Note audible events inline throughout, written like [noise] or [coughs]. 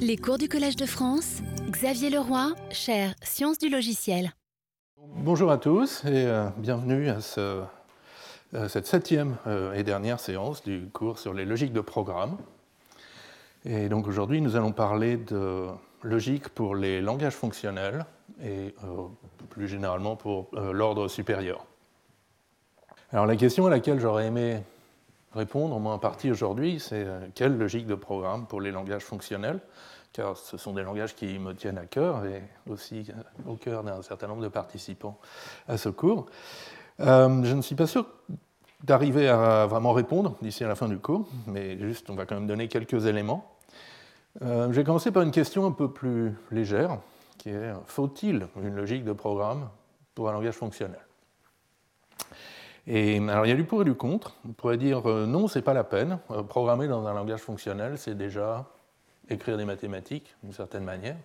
Les cours du Collège de France, Xavier Leroy, chaire Sciences du logiciel. Bonjour à tous et euh, bienvenue à euh, cette septième euh, et dernière séance du cours sur les logiques de programme. Et donc aujourd'hui, nous allons parler de logique pour les langages fonctionnels et plus généralement pour l'ordre supérieur. Alors la question à laquelle j'aurais aimé répondre, au moins en partie aujourd'hui, c'est quelle logique de programme pour les langages fonctionnels? Car ce sont des langages qui me tiennent à cœur et aussi au cœur d'un certain nombre de participants à ce cours. Euh, je ne suis pas sûr d'arriver à vraiment répondre d'ici à la fin du cours, mais juste on va quand même donner quelques éléments. Euh, je vais commencer par une question un peu plus légère, qui est faut-il une logique de programme pour un langage fonctionnel? Et alors il y a du pour et du contre. On pourrait dire euh, non, c'est pas la peine. programmer dans un langage fonctionnel, c'est déjà écrire des mathématiques d'une certaine manière.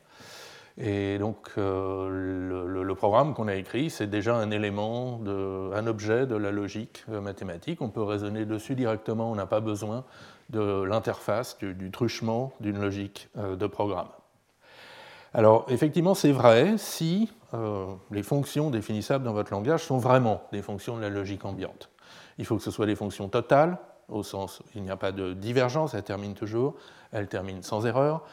Et donc euh, le, programme qu'on a écrit, c'est déjà un élément, un objet de la logique euh, mathématique. On peut raisonner dessus directement, on n'a pas besoin de l'interface, du, truchement d'une logique euh, de programme. Alors effectivement, c'est vrai si les fonctions définissables dans votre langage sont vraiment des fonctions de la logique ambiante. Il faut que ce soit des fonctions totales, au sens où il n'y a pas de divergence, elles terminent toujours, elles terminent sans erreur,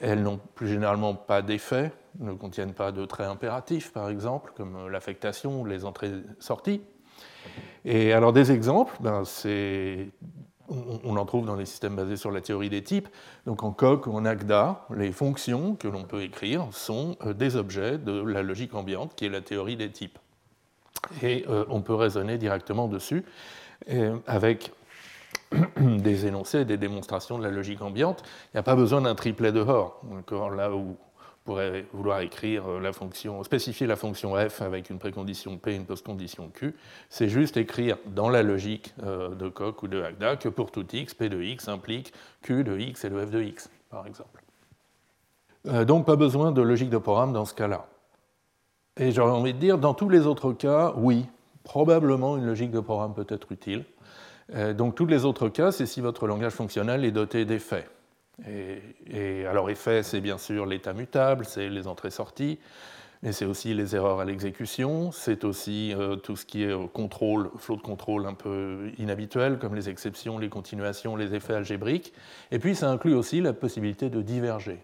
elles n'ont plus généralement pas d'effet, ne contiennent pas de traits impératifs, par exemple, comme l'affectation ou les entrées-sorties. Et alors des exemples, ben, on, en trouve dans les systèmes basés sur la théorie des types. Donc en Coq ou en Agda, les fonctions que l'on peut écrire sont euh, des objets de la logique ambiante, qui est la théorie des types. Et euh, on peut raisonner directement dessus avec [coughs] des énoncés, des démonstrations de la logique ambiante. Il n'y a pas besoin d'un triplet de Hoare. Là où pourrait vouloir écrire la fonction, spécifier la fonction f avec une précondition p et une postcondition q, c'est juste écrire dans la logique euh, de Coq ou de Agda que pour tout x, p de x implique q de x et le f de x, par exemple. Euh, donc pas besoin de logique de programme dans ce cas-là. Et j'aurais envie de dire, dans tous les autres cas, oui, probablement une logique de programme peut être utile. Euh, donc tous les autres cas, c'est si votre langage fonctionnel est doté d'effets. Et, alors effet, c'est bien sûr l'état mutable, c'est les entrées-sorties, mais c'est aussi les erreurs à l'exécution, c'est aussi euh, tout ce qui est contrôle, flot de contrôle un peu inhabituel, comme les exceptions, les continuations, les effets algébriques. Et puis ça inclut aussi la possibilité de diverger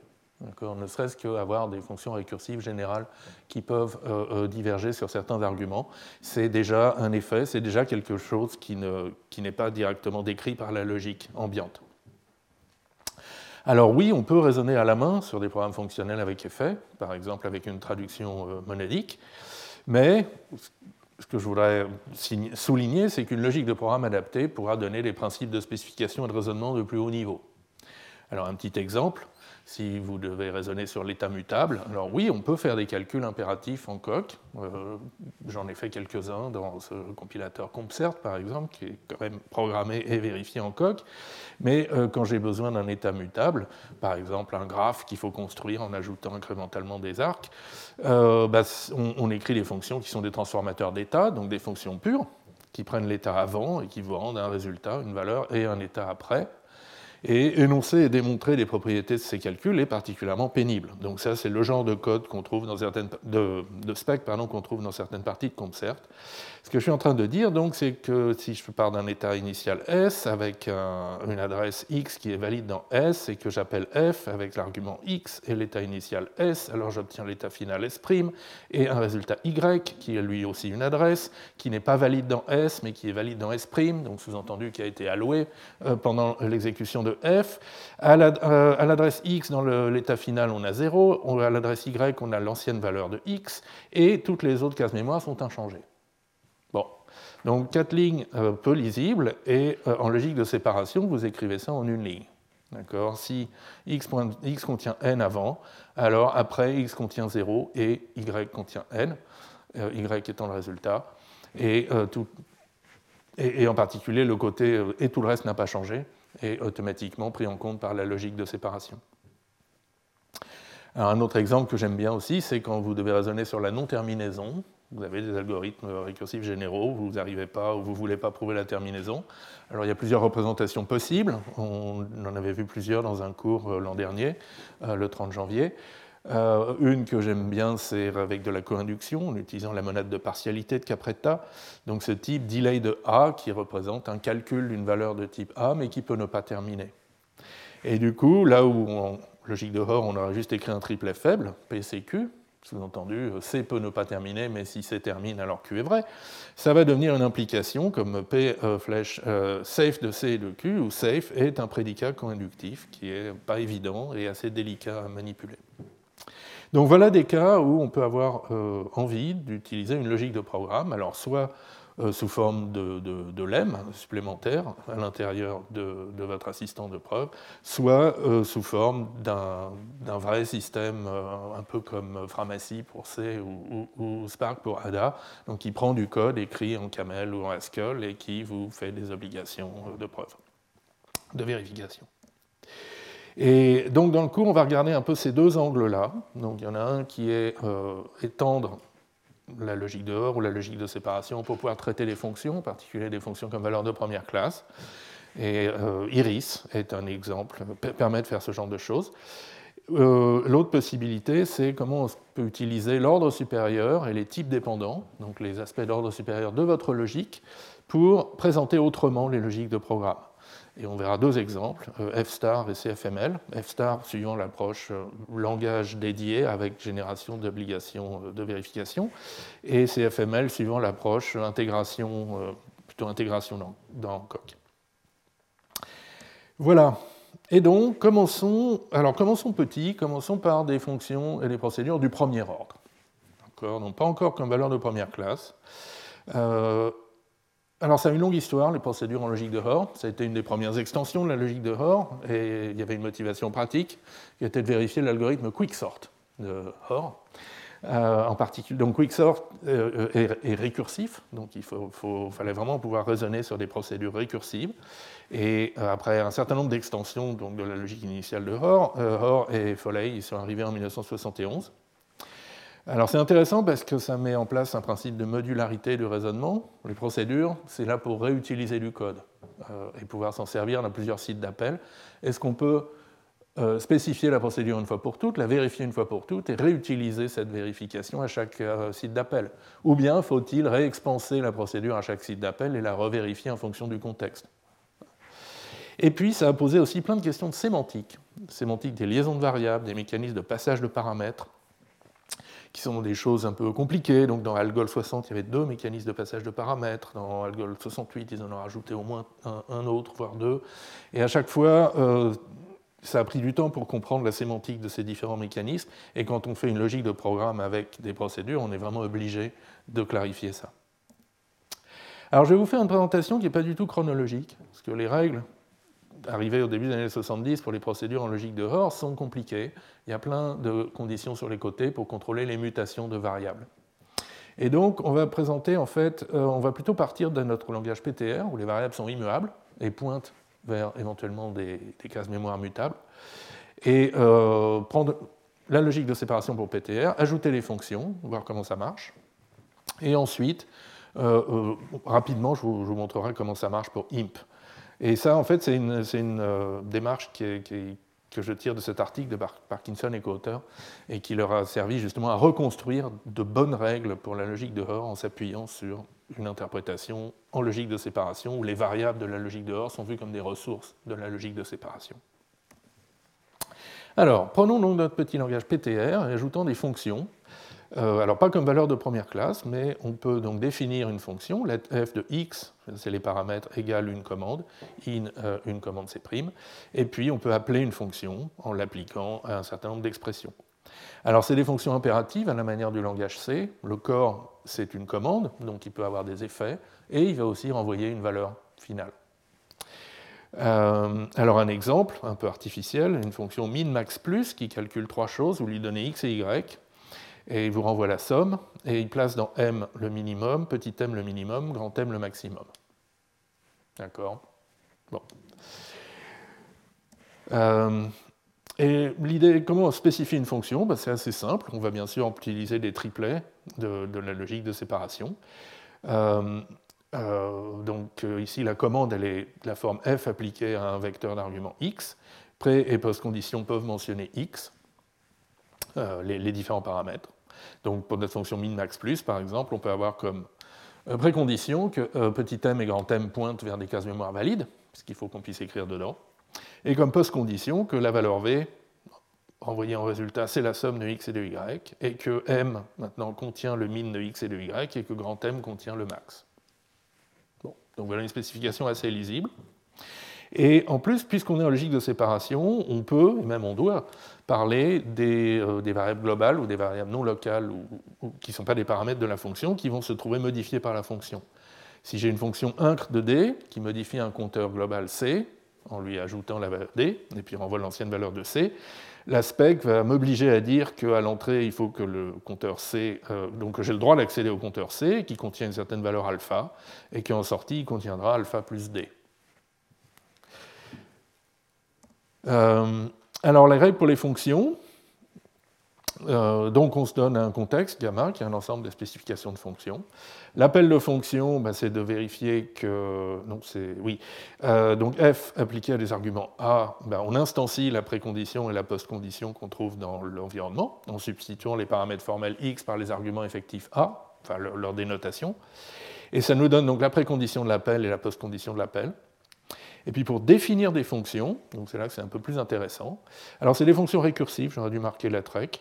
ne serait-ce qu'avoir des fonctions récursives générales qui peuvent euh, euh, diverger sur certains arguments. C'est déjà un effet, c'est déjà quelque chose qui n'est pas directement décrit par la logique ambiante. Alors oui, on peut raisonner à la main sur des programmes fonctionnels avec effet, par exemple avec une traduction euh, monadique, mais ce que je voudrais souligner, c'est qu'une logique de programme adaptée pourra donner des principes de spécification et de raisonnement de plus haut niveau. Alors un petit exemple, si vous devez raisonner sur l'état mutable. Alors oui, on peut faire des calculs impératifs en coq. Euh, j'en ai fait quelques-uns dans ce compilateur CompCert, par exemple, qui est quand même programmé et vérifié en coq. Mais euh, quand j'ai besoin d'un état mutable, par exemple un graphe qu'il faut construire en ajoutant incrémentalement des arcs, euh, bah, on, écrit des fonctions qui sont des transformateurs d'état, donc des fonctions pures, qui prennent l'état avant et qui vous rendent un résultat, une valeur, et un état après. Et énoncer et démontrer les propriétés de ces calculs est particulièrement pénible. Donc ça, c'est le genre de code qu'on trouve dans certaines de, de spec qu'on trouve dans certaines parties de Concert. Ce que je suis en train de dire, donc, c'est que si je pars d'un état initial S avec une adresse X qui est valide dans S et que j'appelle F avec l'argument X et l'état initial S, alors j'obtiens l'état final S' et un résultat Y qui est lui aussi une adresse qui n'est pas valide dans S mais qui est valide dans S', donc sous-entendu qui a été alloué euh, pendant l'exécution de F. Euh, à l'adresse X, dans l'état final, on a 0, à l'adresse Y, on a l'ancienne valeur de X, et toutes les autres cases mémoire sont inchangées. Donc quatre lignes euh, peu lisibles, et euh, en logique de séparation, vous écrivez ça en une ligne. D'accord? Si x, contient n avant, alors après x contient 0 et y contient n, euh, y étant le résultat. Et, et, en particulier, le côté et tout le reste n'a pas changé, est automatiquement pris en compte par la logique de séparation. un autre exemple que j'aime bien aussi, c'est quand vous devez raisonner sur la non-terminaison. Vous avez des algorithmes récursifs généraux, vous n'arrivez pas ou vous ne voulez pas prouver la terminaison. Alors il y a plusieurs représentations possibles. On en avait vu plusieurs dans un cours euh, l'an dernier, euh, le 30 janvier. Euh, une que j'aime bien, c'est avec de la co-induction, en utilisant la monade de partialité de Capretta. Donc ce type delay de A qui représente un calcul d'une valeur de type A, mais qui peut ne pas terminer. Et du coup, là où, en logique de Hoare, on aurait juste écrit un triplet faible, PCQ, sous-entendu, C peut ne pas terminer, mais si C termine, alors Q est vrai, ça va devenir une implication comme P euh, flèche euh, safe de C et de Q, où safe est un prédicat co-inductif qui n'est pas évident et assez délicat à manipuler. Donc voilà des cas où on peut avoir euh, envie d'utiliser une logique de programme, alors soit sous forme de, de, lemme supplémentaire à l'intérieur de, votre assistant de preuve, soit euh, sous forme d'un vrai système un peu comme Framassi pour C ou, Spark pour ADA, donc qui prend du code écrit en Camel ou en Haskell et qui vous fait des obligations de preuve, de vérification. Et donc dans le cours, on va regarder un peu ces deux angles-là. Donc il y en a un qui est euh, étendre la logique de Hoare ou la logique de séparation pour pouvoir traiter les fonctions, en particulier des fonctions comme valeur de première classe. Et euh, Iris est un exemple, permet de faire ce genre de choses. Euh, l'autre possibilité, c'est comment on peut utiliser l'ordre supérieur et les types dépendants, donc les aspects d'ordre supérieur de votre logique, pour présenter autrement les logiques de programme. Et on verra deux exemples, euh, F-star et CFML. F-star suivant l'approche euh, langage dédié avec génération d'obligations euh, de vérification, et CFML suivant l'approche intégration, plutôt intégration dans, Coq. Voilà. Et donc, commençons, alors commençons petit, commençons par des fonctions et des procédures du premier ordre. Donc pas encore comme valeur de première classe. Alors, ça a une longue histoire, les procédures en logique de Hoare. Ça a été une des premières extensions de la logique de Hoare, et il y avait une motivation pratique qui était de vérifier l'algorithme quicksort de Hoare. Euh, en particulier, donc quicksort euh, est, récursif, donc il fallait vraiment pouvoir raisonner sur des procédures récursives. Et euh, après un certain nombre d'extensions de la logique initiale de Hoare, Hoare et Foley ils sont arrivés en 1971. Alors c'est intéressant parce que ça met en place un principe de modularité du raisonnement. Les procédures, c'est là pour réutiliser du code euh, et pouvoir s'en servir dans plusieurs sites d'appel. Est-ce qu'on peut euh, spécifier la procédure une fois pour toutes, la vérifier une fois pour toutes et réutiliser cette vérification à chaque euh, site d'appel? Ou bien faut-il réexpanser la procédure à chaque site d'appel et la revérifier en fonction du contexte? Et puis, ça a posé aussi plein de questions de sémantique. Sémantique des liaisons de variables, des mécanismes de passage de paramètres, qui sont des choses un peu compliquées. Donc dans Algol 60, il y avait deux mécanismes de passage de paramètres. Dans Algol 68, ils en ont rajouté au moins un, autre, voire deux. Et à chaque fois, euh, ça a pris du temps pour comprendre la sémantique de ces différents mécanismes. Et quand on fait une logique de programme avec des procédures, on est vraiment obligé de clarifier ça. Alors je vais vous faire une présentation qui n'est pas du tout chronologique, parce que les règles arrivées au début des années 70 pour les procédures en logique de Hoare sont compliquées. Il y a plein de conditions sur les côtés pour contrôler les mutations de variables. Et donc, on va présenter, en fait, euh, on va plutôt partir de notre langage PTR, où les variables sont immuables et pointent vers éventuellement des, cases mémoire mutables, et euh, prendre la logique de séparation pour PTR, ajouter les fonctions, voir comment ça marche, et ensuite, euh, rapidement, je vous, montrerai comment ça marche pour IMP. Et ça, en fait, c'est une, euh, démarche que je tire de cet article de Parkinson et co-auteurs, et qui leur a servi justement à reconstruire de bonnes règles pour la logique de en s'appuyant sur une interprétation en logique de séparation, où les variables de la logique de sont vues comme des ressources de la logique de séparation. Alors, prenons donc notre petit langage PTR et ajoutons des fonctions euh, alors pas comme valeur de première classe, mais on peut donc définir une fonction, let f de x, c'est les paramètres, égale une commande, in euh, une commande c', et puis on peut appeler une fonction en l'appliquant à un certain nombre d'expressions. Alors c'est des fonctions impératives à la manière du langage C, le corps c'est une commande, donc il peut avoir des effets, et il va aussi renvoyer une valeur finale. Euh, alors un exemple un peu artificiel, une fonction min max plus qui calcule trois choses, vous lui donnez x et y, et il vous renvoie la somme, et il place dans M le minimum, petit m le minimum, grand M le maximum. D'accord? Bon. Euh, et l'idée, comment on spécifie une fonction? Ben, C'est assez simple. On va bien sûr utiliser des triplets de, la logique de séparation. Euh, euh, donc ici, la commande, elle est de la forme f appliquée à un vecteur d'argument x. Pré- et post-condition peuvent mentionner x, les, différents paramètres. Donc pour notre fonction min-max plus, par exemple, on peut avoir comme précondition que petit m et grand m pointent vers des cases mémoire valides, puisqu'il faut qu'on puisse écrire dedans et comme post-condition que la valeur v, renvoyée en résultat, c'est la somme de x et de y, et que m, maintenant, contient le min de x et de y, et que grand M contient le max. Bon, donc voilà une spécification assez lisible. Et en plus, puisqu'on est en logique de séparation, on peut, et même on doit, parler des, euh, variables globales ou des variables non locales ou, qui ne sont pas des paramètres de la fonction, qui vont se trouver modifiées par la fonction. Si j'ai une fonction incre de d qui modifie un compteur global c, en lui ajoutant la valeur d, et puis renvoie l'ancienne valeur de c. La spec va m'obliger à dire qu'à l'entrée, il faut que le compteur C, euh, donc j'ai le droit d'accéder au compteur C, qui contient une certaine valeur alpha, et qu'en sortie, il contiendra alpha plus d. Euh, alors, les règles pour les fonctions, euh, donc on se donne un contexte, gamma, qui est un ensemble de spécifications de fonctions. L'appel de fonction, ben, c'est de vérifier que. Non, c'est. Oui. Euh, donc f appliqué à des arguments A, ben, on instancie la précondition et la postcondition qu'on trouve dans l'environnement, en substituant les paramètres formels x par les arguments effectifs A, enfin leur dénotation. Et ça nous donne donc la précondition de l'appel et la postcondition de l'appel. Et puis pour définir des fonctions, donc c'est là que c'est un peu plus intéressant, alors c'est des fonctions récursives, j'aurais dû marquer la trek,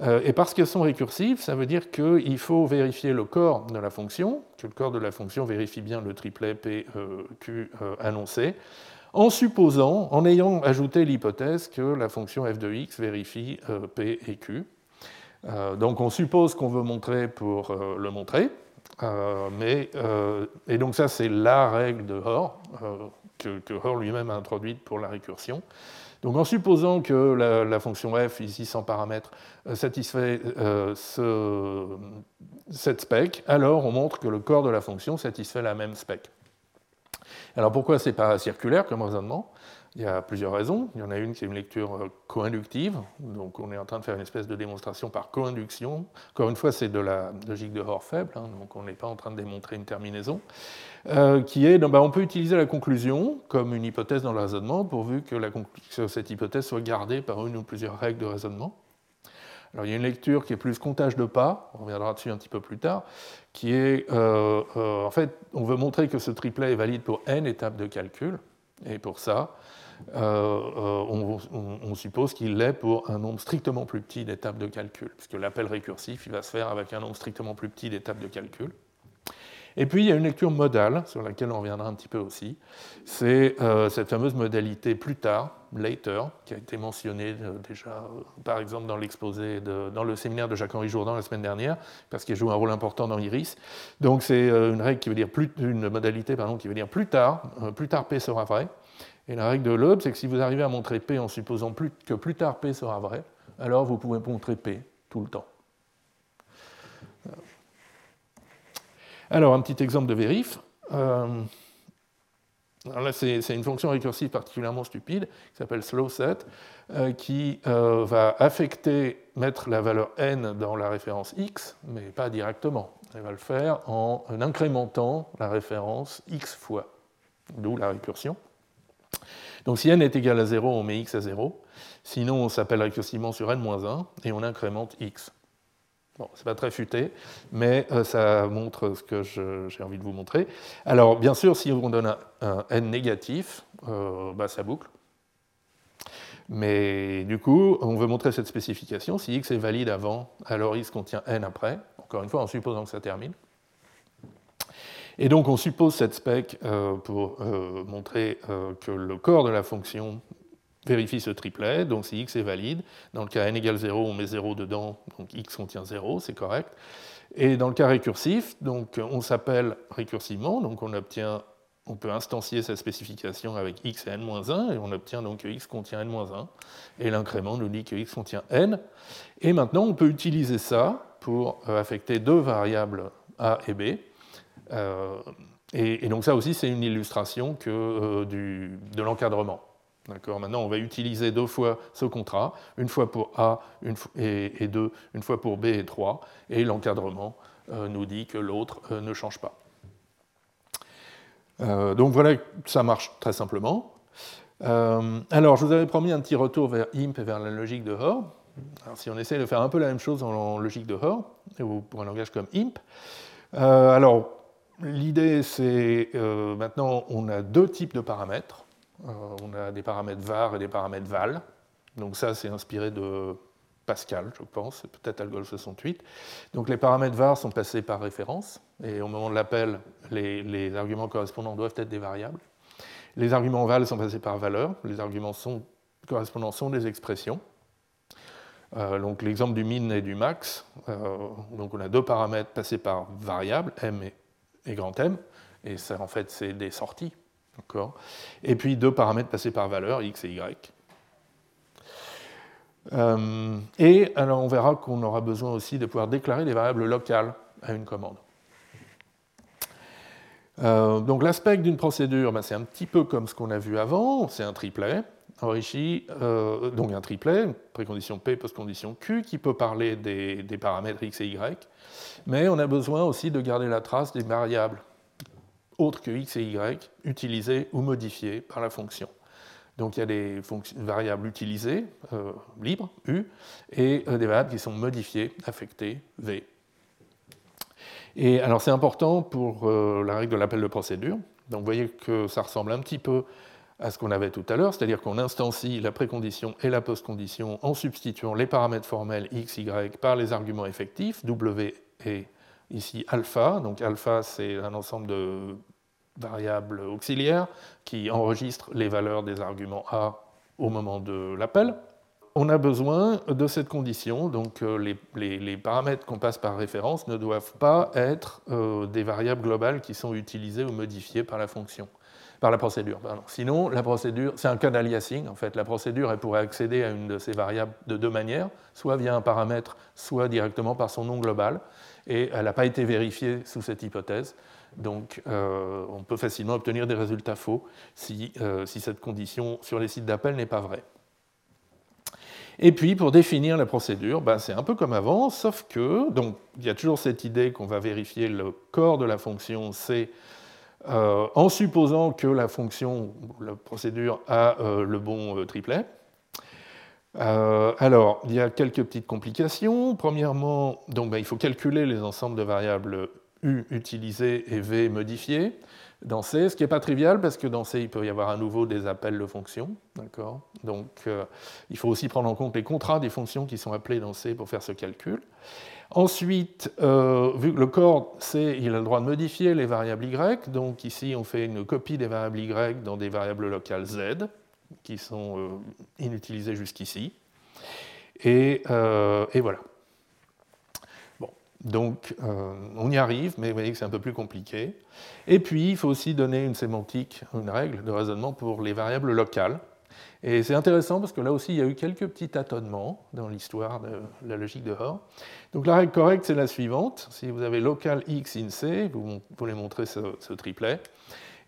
euh, et parce qu'elles sont récursives, ça veut dire qu'il faut vérifier le corps de la fonction, que le corps de la fonction vérifie bien le triplet P, euh, Q euh, annoncé, en supposant, en ayant ajouté l'hypothèse que la fonction f de x vérifie P et Q. donc on suppose qu'on veut montrer pour le montrer, mais, et donc ça c'est la règle de Hoare, que, que lui-même a introduite pour la récursion. Donc en supposant que la, fonction f, ici sans paramètre, euh, satisfait euh, cette spec, alors on montre que le corps de la fonction satisfait la même spec. Alors pourquoi c'est pas circulaire comme raisonnement? Il y a plusieurs raisons. Il y en a une qui est une lecture euh, co-inductive, donc on est en train de faire une espèce de démonstration par co-induction. Encore une fois, c'est de la logique de Hoare faible, hein, donc on n'est pas en train de démontrer une terminaison, euh, qui est, bah, on peut utiliser la conclusion comme une hypothèse dans le raisonnement, pourvu que, cette hypothèse soit gardée par une ou plusieurs règles de raisonnement. Alors, il y a une lecture qui est plus comptage de pas, on reviendra dessus un petit peu plus tard, qui est, euh, en fait, on veut montrer que ce triplet est valide pour n étapes de calcul, et pour ça, euh, euh, on, suppose qu'il l'est pour un nombre strictement plus petit d'étapes de calcul, puisque l'appel récursif il va se faire avec un nombre strictement plus petit d'étapes de calcul. Et puis il y a une lecture modale, sur laquelle on reviendra un petit peu aussi. C'est euh, cette fameuse modalité plus tard, later, qui a été mentionnée déjà, par exemple, dans l'exposé, dans le séminaire de Jacques-Henri Jourdan la semaine dernière, parce qu'il joue un rôle important dans Iris. Donc c'est une règle qui veut dire plus, une modalité pardon, qui veut dire plus tard, plus tard P sera vrai. Et la règle de Loeb, c'est que si vous arrivez à montrer P en supposant que plus tard P sera vrai, alors vous pouvez montrer P tout le temps. Alors, un petit exemple de vérif. Euh, là, c'est une fonction récursive particulièrement stupide qui s'appelle slowset, euh, qui euh, va affecter, mettre la valeur n dans la référence x, mais pas directement. Elle va le faire en incrémentant la référence x fois, d'où la récursion. Donc si n est égal à 0, on met x à 0. Sinon, on s'appelle récursivement sur n-1 et on incrémente x. Bon, c'est pas très futé, mais euh, ça montre ce que j'ai envie de vous montrer. Alors, bien sûr, si on donne un, n négatif, euh, bah, ça boucle. Mais du coup, on veut montrer cette spécification. Si x est valide avant, alors x contient n après. Encore une fois, en supposant que ça termine. Et donc on suppose cette spec euh, pour euh, montrer euh, que le corps de la fonction vérifie ce triplet, donc si x est valide, dans le cas n égale 0, on met 0 dedans, donc x contient 0, c'est correct. Et dans le cas récursif, donc on s'appelle récursivement, donc on obtient, on peut instancier cette spécification avec x et n-1, et on obtient donc que x contient n-1, et l'incrément nous dit que x contient n. Et maintenant, on peut utiliser ça pour affecter deux variables a et b, euh, et, donc ça aussi, c'est une illustration que, euh, du, de l'encadrement. Maintenant, on va utiliser deux fois ce contrat, une fois pour A et, 2, une fois pour B et 3, et l'encadrement nous dit que l'autre ne change pas. donc voilà, ça marche très simplement. alors, je vous avais promis un petit retour vers IMP et vers la logique de Hoare. Alors, si on essaie de faire un peu la même chose en logique de Hoare, ou pour un langage comme IMP, alors l'idée c'est maintenant on a deux types de paramètres. Euh, on a des paramètres var et des paramètres val. Donc ça, c'est inspiré de Pascal, je pense, peut-être Algol 68. Donc les paramètres var sont passés par référence, et au moment de l'appel, les, arguments correspondants doivent être des variables. Les arguments val sont passés par valeur, les arguments correspondants sont des expressions. Euh, donc l'exemple du min et du max, euh, donc on a deux paramètres passés par variables, m et, et grand M, et ça en fait c'est des sorties et puis deux paramètres passés par valeur, x et y. Euh, et alors on verra qu'on aura besoin aussi de pouvoir déclarer des variables locales à une commande. Euh, donc l'aspect d'une procédure, ben, c'est un petit peu comme ce qu'on a vu avant, c'est un triplet enrichi, euh, donc un triplet, précondition P, postcondition Q, qui peut parler des, paramètres x et y, mais on a besoin aussi de garder la trace des variables autres que x et y utilisées ou modifiées par la fonction. Donc il y a des variables utilisées, euh, libres, u, et euh, des variables qui sont modifiées, affectées, v. Et alors c'est important pour la règle de l'appel de procédure. Donc vous voyez que ça ressemble un petit peu à ce qu'on avait tout à l'heure, c'est-à-dire qu'on instancie la précondition et la postcondition en substituant les paramètres formels x, y par les arguments effectifs, w et ici alpha. Donc alpha, c'est un ensemble de variables auxiliaires qui enregistrent les valeurs des arguments A au moment de l'appel. On a besoin de cette condition, donc euh, les, paramètres qu'on passe par référence ne doivent pas être euh, des variables globales qui sont utilisées ou modifiées par la fonction, par la procédure. Sinon, la procédure, c'est un cas d'aliasing en fait. La procédure, elle pourrait accéder à une de ces variables de deux manières, soit via un paramètre, soit directement par son nom global et elle n'a pas été vérifiée sous cette hypothèse. Donc euh, on peut facilement obtenir des résultats faux si, euh, si cette condition sur les sites d'appel n'est pas vraie. Et puis pour définir la procédure, ben, c'est un peu comme avant, sauf que donc il y a toujours cette idée qu'on va vérifier le corps de la fonction C euh, en supposant que la fonction, la procédure a le bon triplet. Euh, alors, il y a quelques petites complications. Premièrement, donc, ben, il faut calculer les ensembles de variables U utilisées et V modifiées dans C, ce qui n'est pas trivial parce que dans C, il peut y avoir à nouveau des appels de fonctions. Donc, euh, il faut aussi prendre en compte les contrats des fonctions qui sont appelées dans C pour faire ce calcul. Ensuite, euh, vu que le corps C, il a le droit de modifier les variables Y, donc ici, on fait une copie des variables Y dans des variables locales Z qui sont euh, inutilisés jusqu'ici. Euh, et, voilà. Bon, donc on y arrive, mais vous voyez que c'est un peu plus compliqué. Et puis, il faut aussi donner une sémantique, une règle de raisonnement pour les variables locales. Et c'est intéressant parce que là aussi, il y a eu quelques petits tâtonnements dans l'histoire de la logique de Hoare. Donc la règle correcte, c'est la suivante. Si vous avez local x in c, vous voulez montrer ce, triplet,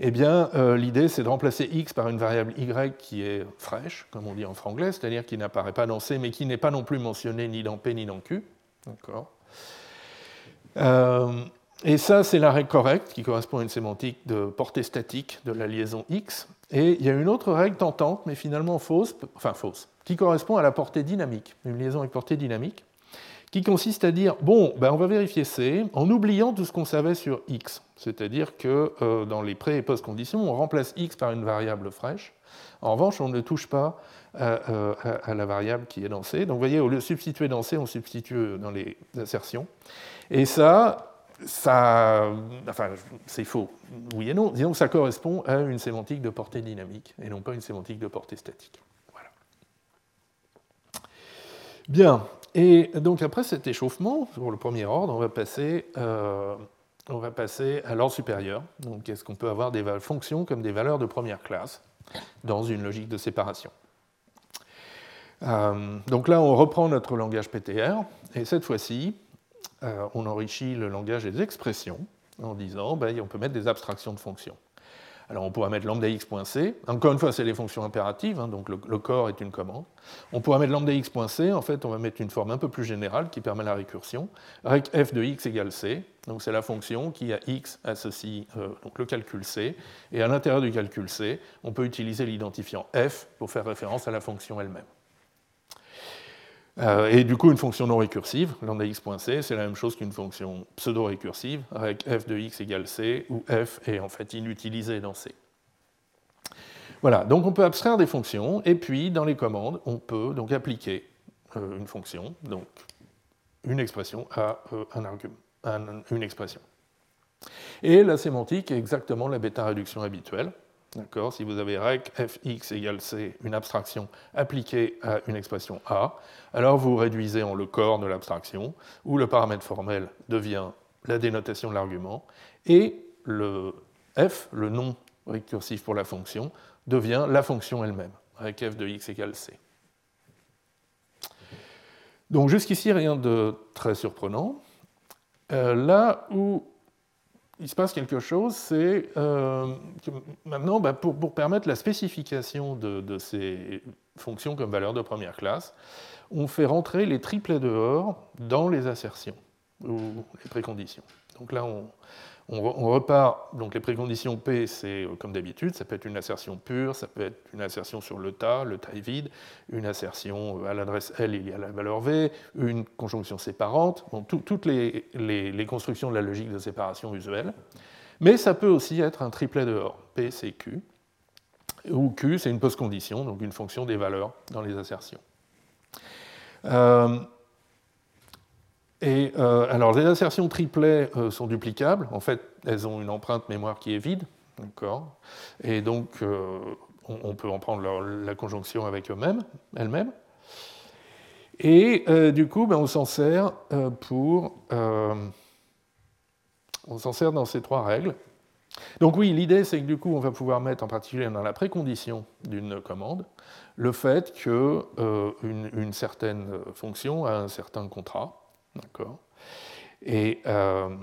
eh bien, euh, l'idée, c'est de remplacer x par une variable y qui est fraîche, comme on dit en franglais, c'est-à-dire qui n'apparaît pas dans C, mais qui n'est pas non plus mentionnée ni dans P ni dans Q. D'accord. Euh, et ça, c'est la règle correcte, qui correspond à une sémantique de portée statique de la liaison x. Et il y a une autre règle tentante, mais finalement fausse, enfin fausse, qui correspond à la portée dynamique, une liaison avec portée dynamique qui consiste à dire, bon, ben on va vérifier C en oubliant tout ce qu'on savait sur X. C'est-à-dire que euh, dans les pré- et post-conditions, on remplace X par une variable fraîche. En revanche, on ne touche pas euh, à, la variable qui est dans C. Donc vous voyez, au lieu de substituer dans C, on substitue dans les assertions. Et ça, ça enfin, c'est faux, oui et non. Disons que ça correspond à une sémantique de portée dynamique et non pas une sémantique de portée statique. Voilà. Bien, et donc après cet échauffement, pour le premier ordre, on va passer, euh, à l'ordre supérieur. Donc est-ce qu'on peut avoir des fonctions comme des valeurs de première classe dans une logique de séparation? Euh, Donc là, on reprend notre langage PTR, et cette fois-ci, euh, on enrichit le langage des expressions en disant ben, on peut mettre des abstractions de fonctions. Alors on pourra mettre lambda x.c. Encore une fois, c'est les fonctions impératives, hein, donc le, corps est une commande. On pourra mettre lambda x.c. En fait, on va mettre une forme un peu plus générale qui permet la récursion. Rec f de x égale c. Donc c'est la fonction qui à x associe euh, le calcul c. Et à l'intérieur du calcul c, on peut utiliser l'identifiant f pour faire référence à la fonction elle-même. Euh, et du coup, une fonction non récursive, lambda x.c, c'est la même chose qu'une fonction pseudo-récursive, avec f de x égale c, où f est en fait inutilisé dans c. Voilà, donc on peut abstraire des fonctions, et puis dans les commandes, on peut donc appliquer euh, une fonction, donc une expression à euh, un argument, une expression. Et la sémantique est exactement la bêta-réduction habituelle. D'accord Si vous avez rec fx égale c, une abstraction appliquée à une expression a, alors vous réduisez en le corps de l'abstraction, où le paramètre formel devient la dénotation de l'argument, et le f, le nom récursif pour la fonction, devient la fonction elle-même, avec f de x égale c. Donc jusqu'ici, rien de très surprenant. Euh, là où il se passe quelque chose, c'est euh, que maintenant, bah, pour, permettre la spécification de, ces fonctions comme valeur de première classe, on fait rentrer les triplets dehors dans les assertions ou les préconditions. Donc là, on, on, repart, donc les préconditions P, c'est euh, comme d'habitude, ça peut être une assertion pure, ça peut être une assertion sur le tas, le tas est vide, une assertion euh, à l'adresse L, il y a la valeur V, une conjonction séparante, toutes les, constructions de la logique de séparation usuelle. Mais ça peut aussi être un triplet dehors, P, c'est Q, où Q, c'est une post-condition, donc une fonction des valeurs dans les assertions. Euh, euh, alors, les assertions triplets euh, sont duplicables. En fait, elles ont une empreinte mémoire qui est vide. D'accord Et donc, euh, on, peut en prendre la conjonction avec eux-mêmes, elles-mêmes. Et du coup, ben, on s'en sert pour. on s'en sert dans ces trois règles. Donc, oui, l'idée, c'est que du coup, on va pouvoir mettre en particulier dans la précondition d'une commande le fait qu'une une certaine fonction a un certain contrat. D'accord et, euh,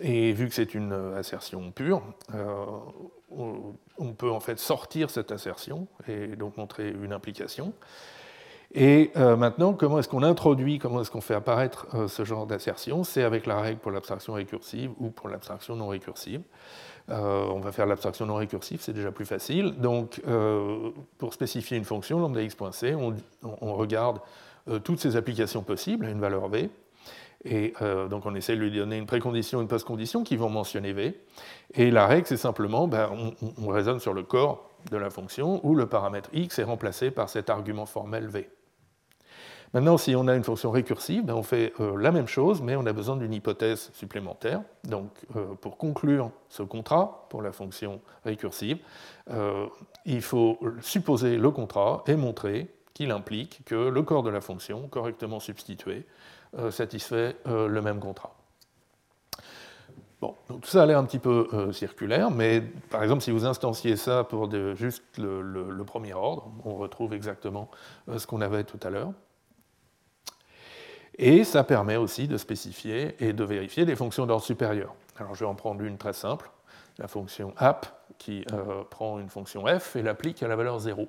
et, vu que c'est une assertion pure, euh, on peut en fait sortir cette assertion et donc montrer une implication. Et euh, maintenant, comment est-ce qu'on introduit, comment est-ce qu'on fait apparaître ce genre d'assertion? C'est avec la règle pour l'abstraction récursive ou pour l'abstraction non récursive. on va faire l'abstraction non récursive, c'est déjà plus facile. Donc, pour spécifier une fonction, lambda x.c, on, regarde toutes ces applications possibles à une valeur V. Et euh, donc on essaie de lui donner une précondition, une post-condition qui vont mentionner V. Et la règle, c'est simplement, ben, on, raisonne sur le corps de la fonction où le paramètre x est remplacé par cet argument formel V. Maintenant, si on a une fonction récursive, ben, on fait euh, la même chose, mais on a besoin d'une hypothèse supplémentaire. Donc, pour conclure ce contrat pour la fonction récursive, il faut supposer le contrat et montrer qu'il implique que le corps de la fonction, correctement substitué, euh, satisfait euh, le même contrat. Bon, donc tout ça a l'air un petit peu euh, circulaire, mais par exemple, si vous instanciez ça pour juste le, premier ordre, on retrouve exactement ce qu'on avait tout à l'heure. Et ça permet aussi de spécifier et de vérifier des fonctions d'ordre supérieur. Alors je vais en prendre une très simple, la fonction app, qui prend une fonction f et l'applique à la valeur 0.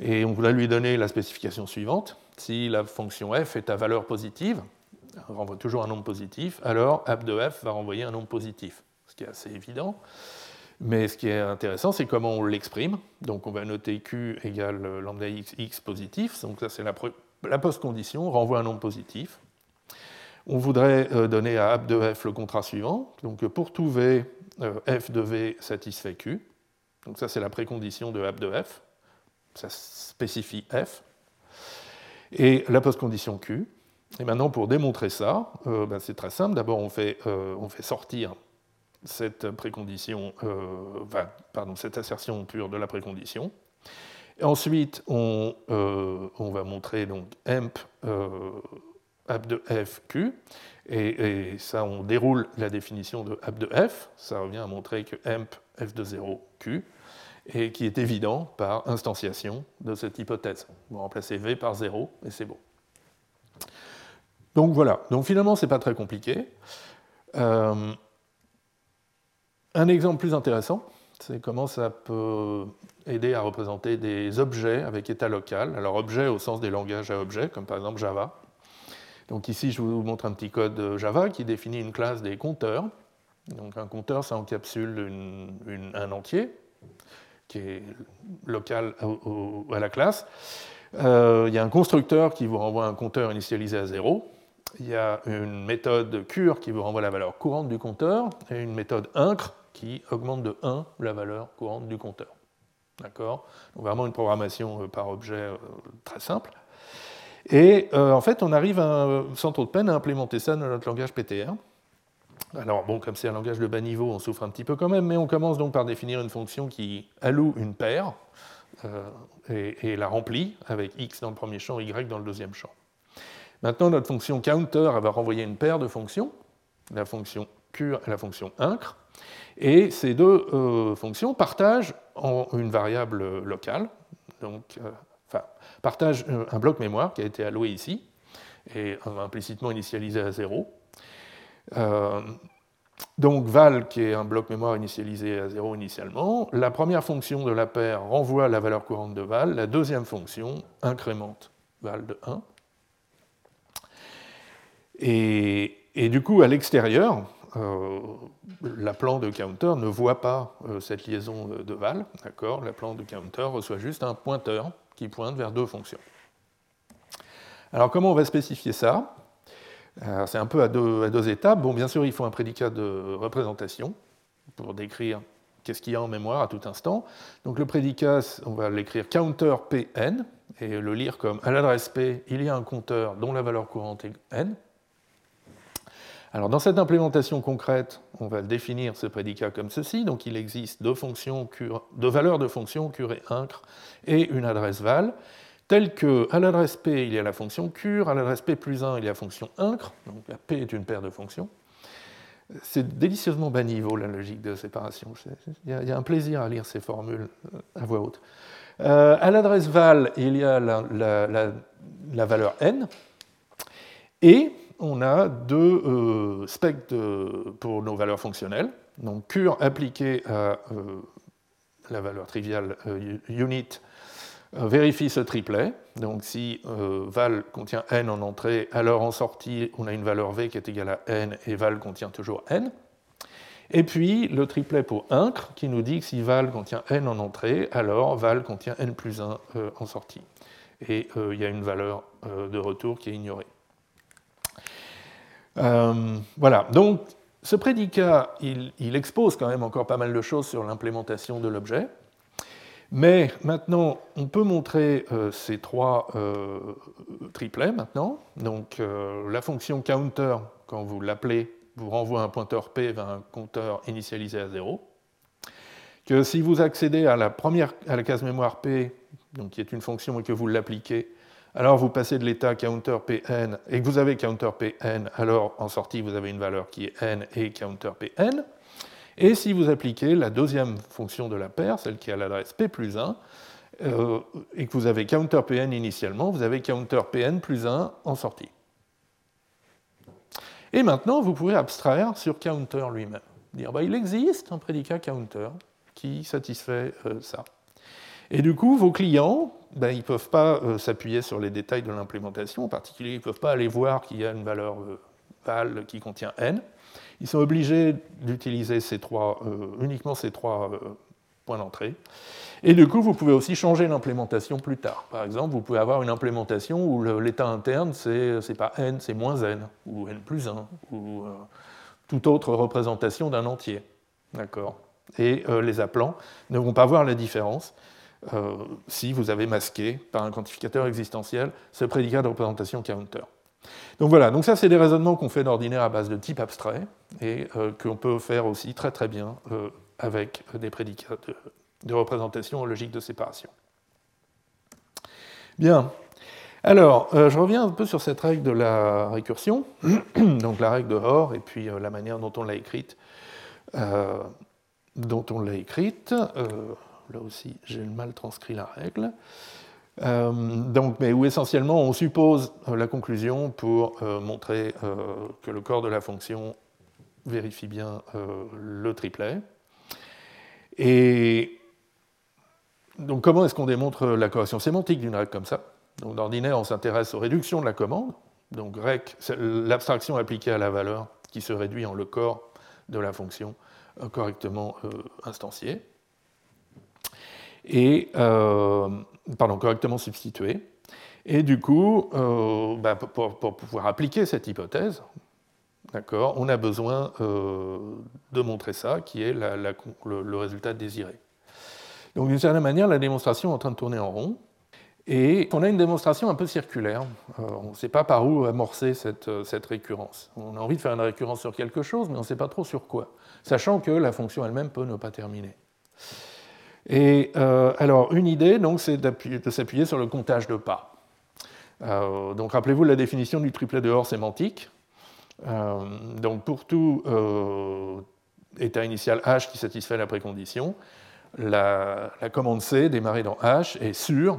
Et on voulait lui donner la spécification suivante. Si la fonction f est à valeur positive, renvoie toujours un nombre positif, alors app de f va renvoyer un nombre positif, ce qui est assez évident. Mais ce qui est intéressant, c'est comment on l'exprime. Donc on va noter q égale lambda x, x positif, donc ça c'est la, la post-condition, renvoie un nombre positif. On voudrait euh, donner à app de f le contrat suivant. Donc pour tout v, euh, f de v satisfait q. Donc ça c'est la précondition de app de f ça spécifie f, et la postcondition q. Et maintenant, pour démontrer ça, euh, ben, c'est très simple. D'abord, on, fait, euh, on fait sortir cette précondition, euh, pardon, cette assertion pure de la précondition. Et ensuite, on, on, va montrer donc emp de f q, et, ça, on déroule la définition de app de f. Ça revient à montrer que emp f de 0 q et qui est évident par instanciation de cette hypothèse. Vous remplacez V par 0 et c'est bon. Donc voilà, donc finalement ce n'est pas très compliqué. Euh, un exemple plus intéressant, c'est comment ça peut aider à représenter des objets avec état local. Alors objet au sens des langages à objets, comme par exemple Java. Donc ici, je vous montre un petit code Java qui définit une classe des compteurs. Donc un compteur, ça encapsule un entier qui est local à la classe. Euh, il y a un constructeur qui vous renvoie un compteur initialisé à 0. Il y a une méthode cure qui vous renvoie la valeur courante du compteur et une méthode incre qui augmente de 1 la valeur courante du compteur. D'accord? Donc vraiment une programmation euh, par objet euh, très simple. Et en fait, on arrive sans trop de peine à implémenter ça dans notre langage PTR. Alors bon, comme c'est un langage de bas niveau, on souffre un petit peu quand même, mais on commence donc par définir une fonction qui alloue une paire euh, et, la remplit avec x dans le premier champ, y dans le deuxième champ. Maintenant, notre fonction counter va renvoyer une paire de fonctions, la fonction cure et la fonction incre, et ces deux euh, fonctions partagent en une variable locale, donc, euh, enfin, partagent un bloc mémoire qui a été alloué ici, et implicitement initialisé à 0. Euh, donc val, qui est un bloc mémoire initialisé à 0 initialement, la première fonction de la paire renvoie la valeur courante de val, la deuxième fonction incrémente val de 1. Et, du coup, à l'extérieur, euh, l'appelant de counter ne voit pas euh, cette liaison de val, d'accord? L'appelant de counter reçoit juste un pointeur qui pointe vers deux fonctions. Alors comment on va spécifier ça? euh, c'est un peu à deux, étapes. Bien sûr, il faut un prédicat de représentation pour décrire qu'est-ce qu'il y a en mémoire à tout instant. Donc le prédicat, on va l'écrire counter pn et le lire comme à l'adresse p, il y a un compteur dont la valeur courante est n. Alors dans cette implémentation concrète, on va définir ce prédicat comme ceci. Donc il existe deux, fonctions, valeurs de fonction curé incre et une adresse val tel que à l'adresse P, il y a la fonction cure, à l'adresse P plus 1, il y a la fonction incre, donc la P est une paire de fonctions. C'est délicieusement bas niveau, la logique de séparation. Il y, a, un plaisir à lire ces formules euh, à voix haute. Euh, à l'adresse val, il y a la, valeur n, et on a deux euh, specs pour nos valeurs fonctionnelles. Donc cure appliquée à la valeur triviale unit euh, vérifie ce triplet. Donc si euh, val contient n en entrée, alors en sortie, on a une valeur v qui est égale à n et val contient toujours n. Et puis le triplet pour incre qui nous dit que si val contient n en entrée, alors val contient n plus 1 euh, en sortie. Et il y a une valeur de retour qui est ignorée. voilà, donc ce prédicat, il, expose quand même encore pas mal de choses sur l'implémentation de l'objet. Mais maintenant, on peut montrer euh, ces trois euh, triplets maintenant. Donc euh, la fonction counter, quand vous l'appelez, vous renvoie un pointeur P vers un compteur initialisé à 0. Que si vous accédez à la, première, à la case mémoire P, donc qui est une fonction et que vous l'appliquez, alors vous passez de l'état counter Pn et que vous avez counter Pn, alors en sortie vous avez une valeur qui est n et counter Pn. Et si vous appliquez la deuxième fonction de la paire, celle qui a l'adresse p plus 1, euh, et que vous avez counter pn initialement, vous avez counter pn plus 1 en sortie. Et maintenant, vous pouvez abstraire sur counter lui-même. Dire, bah, il existe un prédicat counter qui satisfait euh, ça. Et du coup, vos clients, ben, ils ne peuvent pas euh, s'appuyer sur les détails de l'implémentation, en particulier, ils ne peuvent pas aller voir qu'il y a une valeur val qui contient n. Ils sont obligés d'utiliser euh, uniquement ces trois euh, points d'entrée. Et du coup, vous pouvez aussi changer l'implémentation plus tard. Par exemple, vous pouvez avoir une implémentation où l'état interne, c'est pas n, c'est moins n, ou n plus 1, ou euh, toute autre représentation d'un entier. D'accord? Et les appelants ne vont pas voir la différence si vous avez masqué par un quantificateur existentiel ce prédicat de représentation counter. Donc voilà, donc ça c'est des raisonnements qu'on fait d'ordinaire à base de type abstrait et euh, qu'on peut faire aussi très très bien euh, avec des prédicats de, représentation en logique de séparation. Bien. Alors, euh, je reviens un peu sur cette règle de la récursion, [clears throat] donc la règle de Hoare et puis la manière dont on l'a écrite. dont on l'a écrite. là aussi, j'ai mal transcrit la règle. Euh, donc, mais où essentiellement on suppose euh, la conclusion pour euh, montrer que le corps de la fonction vérifie bien le triplet. Et donc comment est-ce qu'on démontre la correction sémantique d'une règle comme ça? Donc d'ordinaire, on s'intéresse aux réductions de la commande. Donc rec, l'abstraction appliquée à la valeur qui se réduit en le corps de la fonction correctement instanciée. Et, euh, pardon, correctement substituée. Et du coup, bah, pour, pouvoir appliquer cette hypothèse, on a besoin de montrer ça, qui est le, résultat désiré. Donc d'une certaine manière, la démonstration est en train de tourner en rond. Et on a une démonstration un peu circulaire. Euh, on ne sait pas par où amorcer euh, cette, récurrence. On a envie de faire une récurrence sur quelque chose, mais on ne sait pas trop sur quoi, sachant que la fonction elle-même peut ne pas terminer. Et euh, alors, une idée, donc, c'est de s'appuyer sur le comptage de pas. donc, rappelez-vous la définition du triplet de Hoare sémantique. donc, pour tout état initial H qui satisfait la précondition, la, commande C démarrée dans H est sûre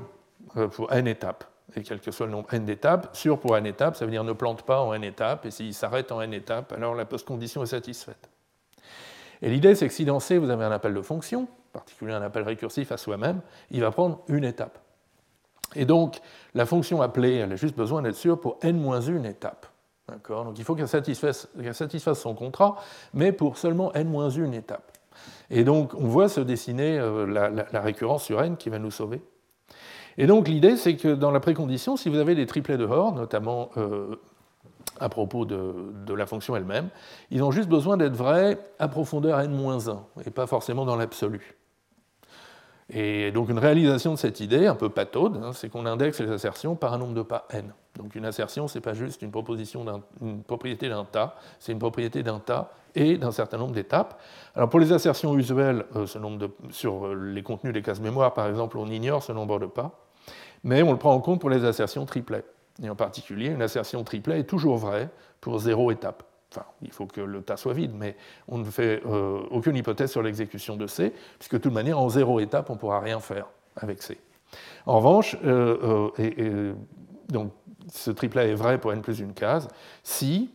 euh, pour n étapes. Et quel que soit le nombre n d'étapes, sûr pour n étapes, ça veut dire ne plante pas en n étapes, et s'il s'arrête en n étapes, alors la post-condition est satisfaite. Et l'idée, c'est que si dans C, vous avez un appel de fonction, particulier un appel récursif à soi-même, il va prendre une étape. Et donc, la fonction appelée, elle a juste besoin d'être sûre pour n-1 étape. Donc il faut qu'elle satisfasse, son contrat, mais pour seulement n-1 étape. Et donc, on voit se dessiner euh, la, récurrence sur n qui va nous sauver. Et donc, l'idée, c'est que dans la précondition, si vous avez des triplets de notamment euh, à propos de, la fonction elle-même, ils ont juste besoin d'être vrais à profondeur n-1, et pas forcément dans l'absolu. Et donc une réalisation de cette idée, un peu pataude, hein, c'est qu'on indexe les assertions par un nombre de pas n. Donc une assertion, ce n'est pas juste une, proposition une propriété d'un tas, c'est une propriété d'un tas et d'un certain nombre d'étapes. Alors pour les assertions usuelles, euh, sur euh, les contenus des cases mémoire, par exemple, on ignore ce nombre de pas, mais on le prend en compte pour les assertions triplets. Et en particulier, une assertion triplet est toujours vraie pour zéro étape. Enfin, il faut que le tas soit vide, mais on ne fait euh, aucune hypothèse sur l'exécution de C, puisque de toute manière, en zéro étape, on ne pourra rien faire avec C. En revanche, et, donc, ce triplet est vrai pour n plus une case si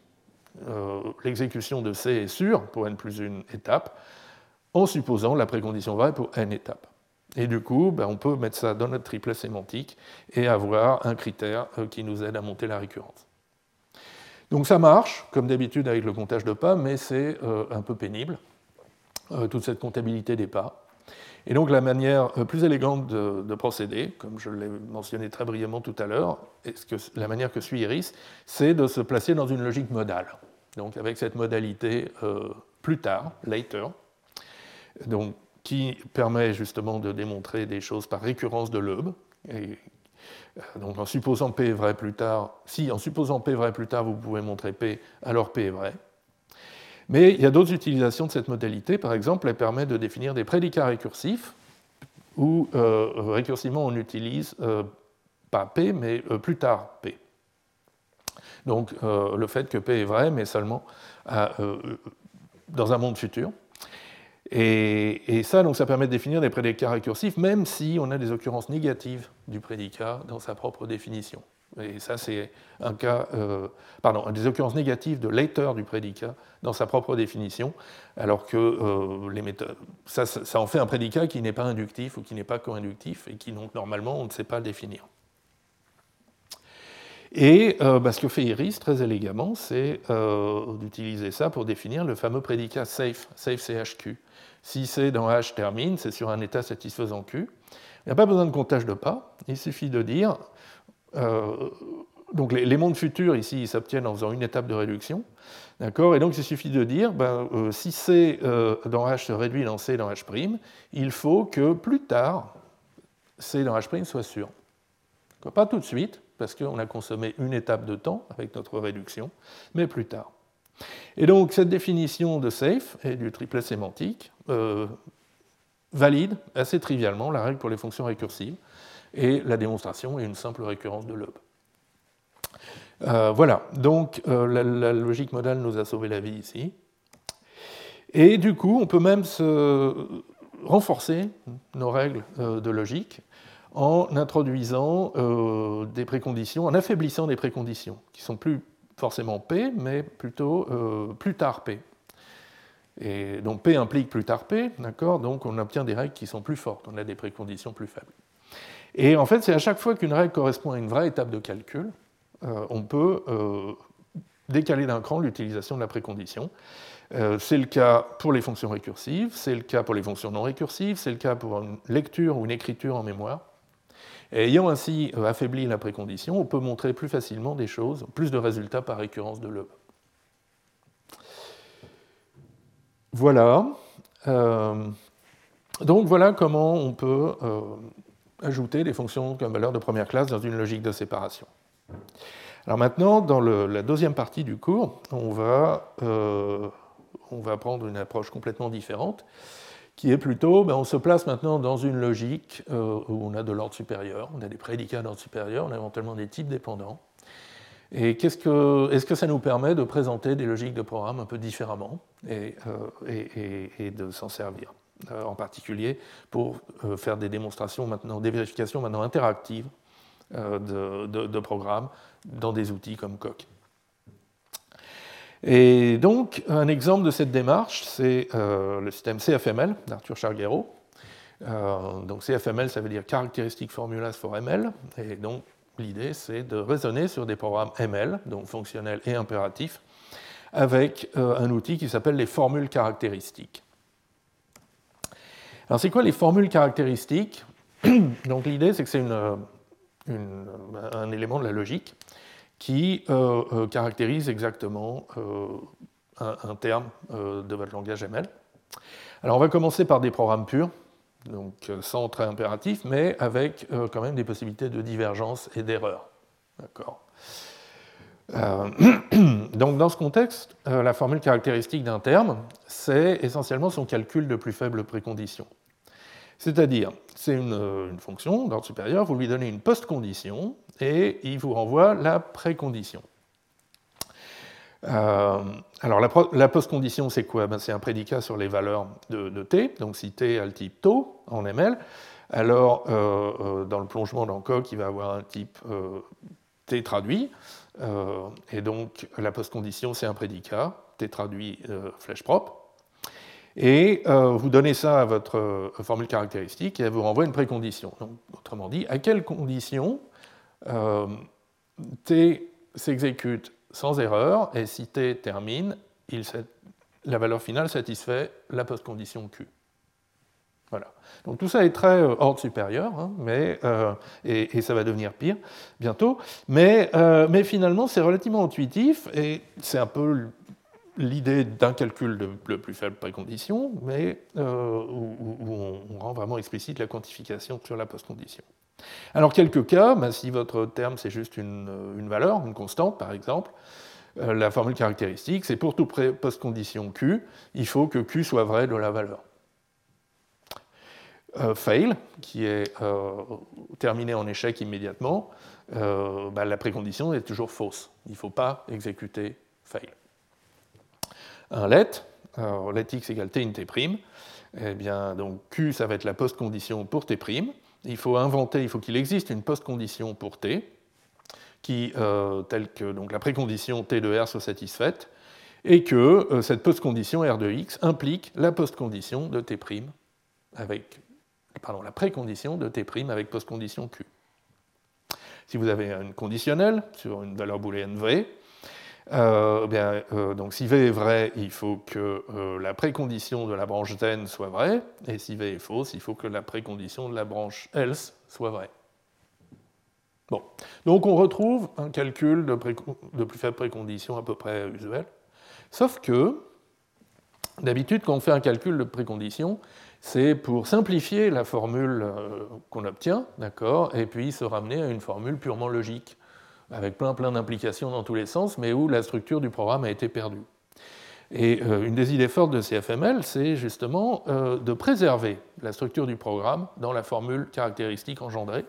euh, l'exécution de C est sûre pour n plus une étape, en supposant la précondition vraie pour n étapes. Et du coup, ben, on peut mettre ça dans notre triplet sémantique et avoir un critère euh, qui nous aide à monter la récurrence. Donc ça marche, comme d'habitude avec le comptage de pas, mais c'est euh, un peu pénible, toute cette comptabilité des pas. Et donc la manière plus élégante de, procéder, comme je l'ai mentionné très brillamment tout à l'heure, la manière que suit Iris, c'est de se placer dans une logique modale donc avec cette modalité euh, plus tard, later, donc, qui permet justement de démontrer des choses par récurrence de euh, donc en supposant P est vrai plus tard, si en supposant P vrai plus tard, vous pouvez montrer P, alors P est vrai. Mais il y a d'autres utilisations de cette modalité. Par exemple, elle permet de définir des prédicats récursifs, où euh, récursivement on utilise pas P, mais plus tard P. Donc euh, le fait que P est vrai, mais seulement euh, dans un monde futur. Et, ça, donc, ça permet de définir des prédicats récursifs, même si on a des occurrences négatives du prédicat dans sa propre définition. Et ça, c'est un cas, euh, pardon, des occurrences négatives de later du prédicat dans sa propre définition, alors que les méthodes, ça, en fait un prédicat qui n'est pas inductif ou qui n'est pas co-inductif et qui, donc, normalement, on ne sait pas définir. Et euh, bah, ce que fait Iris très élégamment, c'est euh, d'utiliser ça pour définir le fameux prédicat safe, safe CHQ. Si c'est dans H termine, c'est sur un état satisfaisant Q. Il n'y a pas besoin de comptage de pas, il suffit de dire. Euh, donc les, mondes futurs, ici, ils s'obtiennent en faisant une étape de réduction. Et donc il suffit de dire, ben, si C dans H se réduit dans C dans H', il faut que plus tard, C dans H' soit sûr. Pas tout de suite, parce qu'on a consommé une étape de temps avec notre réduction, mais plus tard. Et donc cette définition de safe et du triplet sémantique euh, valide assez trivialement la règle pour les fonctions récursives, et la démonstration est une simple récurrence de Loeb. Euh, voilà, donc euh, la, logique modale nous a sauvé la vie ici. Et du coup, on peut même renforcer nos règles de logique en introduisant euh, des préconditions, en affaiblissant des préconditions, qui sont plus forcément P, mais plutôt euh, plus tard P. Donc P implique plus tard P, d'accord Donc on obtient des règles qui sont plus fortes, on a des préconditions plus faibles. Et en fait, c'est à chaque fois qu'une règle correspond à une vraie étape de calcul, euh, on peut euh, décaler d'un cran l'utilisation de la précondition. Euh, c'est le cas pour les fonctions récursives, c'est le cas pour les fonctions non récursives, c'est le cas pour une lecture ou une écriture en mémoire. Ayant ainsi affaibli la précondition, on peut montrer plus facilement des choses, plus de résultats par récurrence de Loeb. Voilà. donc voilà comment on peut ajouter des fonctions comme valeur de première classe dans une logique de séparation. Alors maintenant, dans la deuxième partie du cours, on va, euh, on va prendre une approche complètement différente, qui est plutôt, ben, on se place maintenant dans une logique euh, où on a de l'ordre supérieur, on a des prédicats d'ordre supérieur, on a éventuellement des types dépendants. Et est-ce que, est que, ça nous permet de présenter des logiques de programme un peu différemment et, euh, de s'en servir euh, en particulier pour euh, faire des démonstrations maintenant, des vérifications maintenant interactives de, programmes dans des outils comme Coq. Et donc, un exemple de cette démarche, c'est le système CFML d'Arthur Charguero. donc, CFML, ça veut dire Characteristic Formulas for ML. Et donc, l'idée, c'est de raisonner sur des programmes ML, donc fonctionnels et impératifs, avec un outil qui s'appelle les formules caractéristiques. Alors, c'est quoi les formules caractéristiques [clears throat] Donc, l'idée, c'est que c'est un élément de la logique qui euh, euh, caractérise exactement euh, un, terme de votre langage ML. Alors, on va commencer par des programmes purs, donc sans trait impératif, mais avec quand même des possibilités de divergence et d'erreur. D'accord [clears throat] donc dans ce contexte, la formule caractéristique d'un terme, c'est essentiellement son calcul de plus faible précondition. C'est-à-dire, c'est une, fonction d'ordre supérieur, vous lui donnez une post-condition et il vous renvoie la précondition. Euh, alors la, post-condition, c'est quoi? Ben, C'est un prédicat sur les valeurs de, t. Donc si t a le type tau en ML, alors euh, euh, dans le plongement dans coq, il va avoir un type t traduit. et donc la post-condition, c'est un prédicat, t traduit flèche propre. Et vous donnez ça à votre formule caractéristique et elle vous renvoie une précondition. autrement dit, à quelle condition T s'exécute sans erreur et si T termine, la valeur finale satisfait la postcondition Q. Voilà. Donc tout ça est très ordre supérieur, hein, mais, et, et, ça va devenir pire bientôt. Mais, mais finalement, c'est relativement intuitif et c'est un peu l'idée d'un calcul de, plus faible précondition, mais euh, où, on, rend vraiment explicite la quantification sur la postcondition. Alors, quelques cas, ben, si votre terme c'est juste une, valeur, une constante par exemple, euh, la formule caractéristique, c'est pour toute postcondition Q, il faut que Q soit vrai de la valeur. Euh, fail, qui est terminé en échec immédiatement, ben, la précondition est toujours fausse. Il ne faut pas exécuter fail un let, let x égale t in t', eh bien, donc q, ça va être la post-condition pour t'. Il faut inventer, il faut qu'il existe une post-condition pour t, qui, euh, telle que donc, la précondition t de r soit satisfaite, et que euh, cette post-condition r de x implique la post-condition de t' avec, pardon, la précondition de t' avec post-condition q. Si vous avez une conditionnelle sur une valeur booléenne v, euh, bien, euh, donc si V est vrai, il faut que euh, la précondition de la branche then soit vraie, et si V est fausse, il faut que la précondition de la branche else soit vraie. Bon, donc on retrouve un calcul de, de plus faible précondition à peu près usuel, sauf que d'habitude quand on fait un calcul de précondition, c'est pour simplifier la formule qu'on obtient, d'accord, et puis se ramener à une formule purement logique avec plein plein d'implications dans tous les sens, mais où la structure du programme a été perdue. Et euh, une des idées fortes de CFML, c'est justement euh, de préserver la structure du programme dans la formule caractéristique engendrée.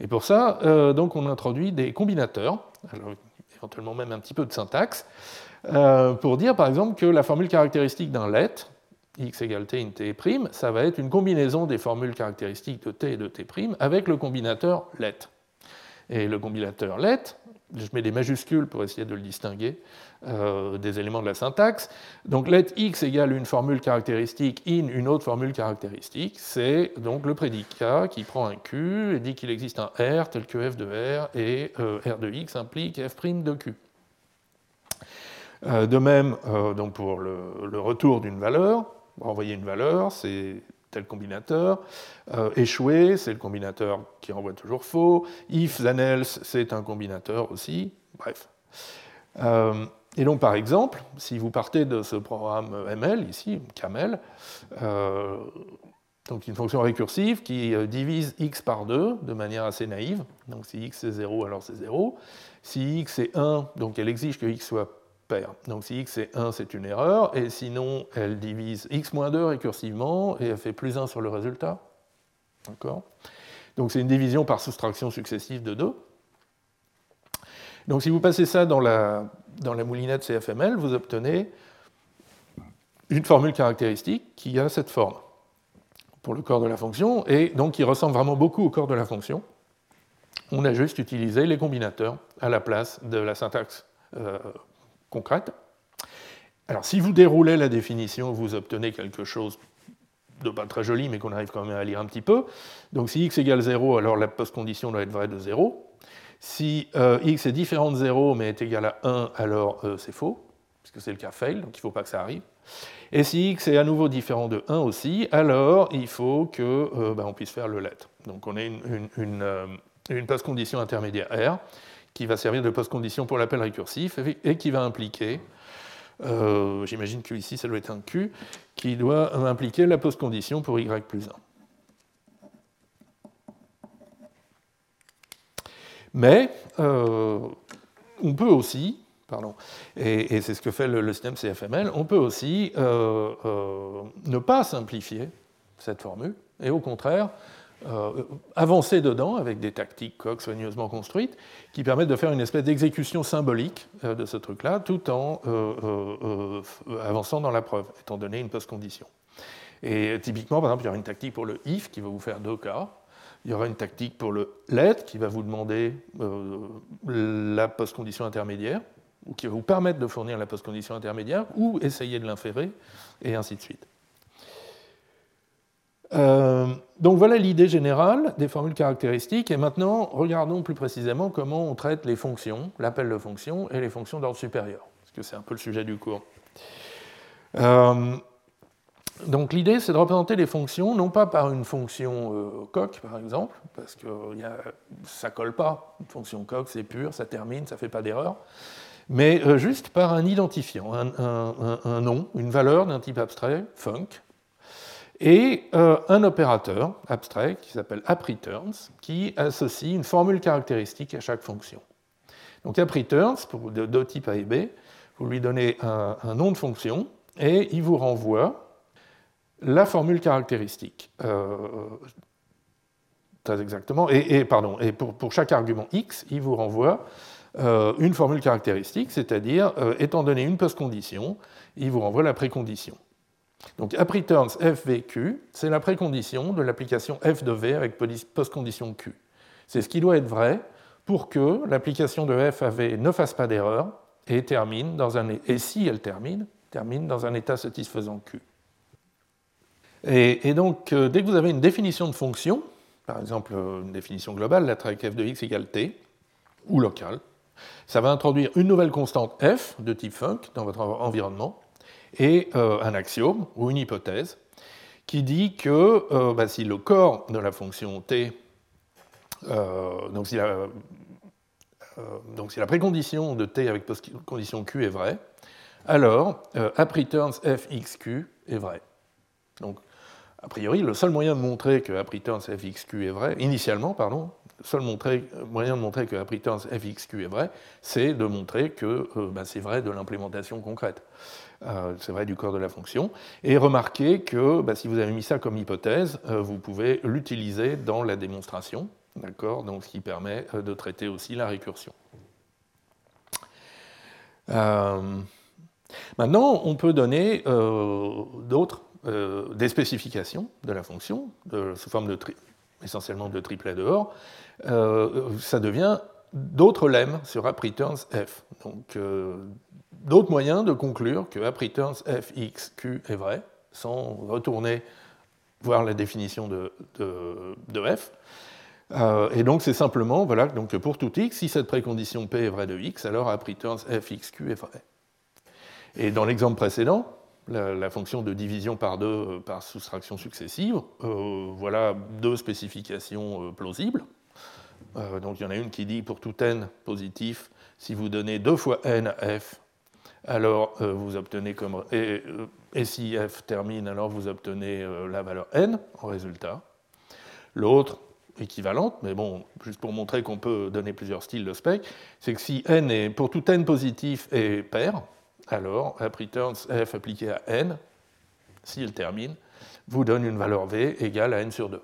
Et pour ça, euh, donc, on introduit des combinateurs, éventuellement même un petit peu de syntaxe, pour dire par exemple que la formule caractéristique d'un let, x égale t in t', ça va être une combinaison des formules caractéristiques de t et de t' avec le combinateur let. Et le combinateur let. Je mets des majuscules pour essayer de le distinguer euh, des éléments de la syntaxe. Donc let x égale une formule caractéristique in une autre formule caractéristique. C'est donc le prédicat qui prend un q et dit qu'il existe un r tel que f de r et euh, r de x implique f' de q. Euh, de même, donc pour le, retour d'une valeur, renvoyer une valeur, c'est tel combinateur. Euh, échoué, c'est le combinateur qui renvoie toujours faux. If then else, c'est un combinateur aussi. Bref. Euh, et donc, par exemple, si vous partez de ce programme ML, ici, Camel, euh, donc une fonction récursive qui divise x par 2 de manière assez naïve. Donc si x est 0, alors c'est 0. Si x est 1, donc elle exige que x soit donc si x est 1, c'est une erreur, et sinon elle divise x-2 récursivement, et elle fait plus 1 sur le résultat. D'accord? Donc c'est une division par soustraction successive de 2. Donc si vous passez ça dans la, dans la moulinette CFML, vous obtenez une formule caractéristique qui a cette forme pour le corps de la fonction, et donc qui ressemble vraiment beaucoup au corps de la fonction. On a juste utilisé les combinateurs à la place de la syntaxe euh, concrète. Alors, si vous déroulez la définition, vous obtenez quelque chose de pas très joli, mais qu'on arrive quand même à lire un petit peu. Donc, si x égale 0, alors la post-condition doit être vraie de 0. Si euh, x est différent de 0, mais est égal à 1, alors euh, c'est faux, puisque c'est le cas fail, donc il ne faut pas que ça arrive. Et si x est à nouveau différent de 1 aussi, alors il faut qu'on euh, ben, puisse faire le let. Donc on a une post-condition intermédiaire R qui va servir de post-condition pour l'appel récursif et qui va impliquer, euh, j'imagine que ici ça doit être un Q, qui doit impliquer la post-condition pour y plus 1. Mais euh, on peut aussi, pardon, et, c'est ce que fait le, système CFML, on peut aussi euh, ne pas simplifier cette formule, et au contraire euh, avancer dedans avec des tactiques Coq soigneusement construites qui permettent de faire une espèce d'exécution symbolique euh, de ce truc-là tout en euh, avançant dans la preuve, étant donné une post-condition. Et typiquement, par exemple, il y aura une tactique pour le if qui va vous faire deux cas. Il y aura une tactique pour le let qui va vous demander la post-condition intermédiaire, ou qui va vous permettre de fournir la post-condition intermédiaire, ou essayer de l'inférer, et ainsi de suite. Euh, donc voilà l'idée générale des formules caractéristiques. Et maintenant, regardons plus précisément comment on traite les fonctions, l'appel de fonctions et les fonctions d'ordre supérieur, parce que c'est un peu le sujet du cours. Euh, donc l'idée, c'est de représenter les fonctions, non pas par une fonction euh, coq, par exemple, parce que ça ne colle pas. Une fonction coq, c'est pur, ça termine, ça fait pas d'erreur, mais juste par un identifiant, un nom, une valeur d'un type abstrait, func, et euh, un opérateur abstrait qui s'appelle appReturns, qui associe une formule caractéristique à chaque fonction. Donc appReturns, pour de, type A et B, vous lui donnez un, nom de fonction et il vous renvoie la formule caractéristique. Euh, très exactement. Et, pardon, et pour, chaque argument x, il vous renvoie euh, une formule caractéristique, c'est-à-dire, étant donné une post-condition, il vous renvoie la précondition. Donc appReturns FVQ, c'est la précondition de l'application f de v avec postcondition q. C'est ce qui doit être vrai pour que l'application de f à v ne fasse pas d'erreur et termine dans un et si elle termine, termine dans un état satisfaisant q. Et, donc euh, dès que vous avez une définition de fonction, par exemple une définition globale, la avec f de x égale t, ou locale, ça va introduire une nouvelle constante f de type func dans votre environnement, et euh, un axiome ou une hypothèse qui dit que euh, bah, si le corps de la fonction t, euh, donc, si la, précondition de t avec condition q est vraie, alors appreturns fxq est vrai. Donc, a priori, le seul moyen de montrer que appreturns fxq est vrai, initialement, pardon, le seul moyen de montrer que appreturns fxq est vrai, c'est de montrer que bah, c'est vrai de l'implémentation concrète. Euh, c'est vrai du corps de la fonction. Et remarquez que bah, si vous avez mis ça comme hypothèse, euh, vous pouvez l'utiliser dans la démonstration, d'accord Donc ce qui permet euh, de traiter aussi la récursion. maintenant, on peut donner d'autres, des spécifications de la fonction sous forme de tri essentiellement de triplet dehors, ça devient d'autres lemmes sur app returns f. Donc, d'autres moyens de conclure que app returns est vrai, sans retourner voir la définition de, f. Euh, et donc c'est simplement, voilà, donc pour tout x, si cette précondition p est vraie de x, alors app returns f, est vrai. Et dans l'exemple précédent, la, fonction de division par deux euh, par soustraction successive, euh, voilà deux spécifications plausibles. Donc il y en a une qui dit pour tout n positif, si vous donnez deux fois n à f, alors vous obtenez comme et si f termine, alors vous obtenez euh, la valeur n en résultat. L'autre, équivalente, mais bon, juste pour montrer qu'on peut donner plusieurs styles de spec, c'est que si n est, pour tout n positif est pair, alors app returns f appliqué à n, s'il termine, vous donne une valeur v égale à n sur 2.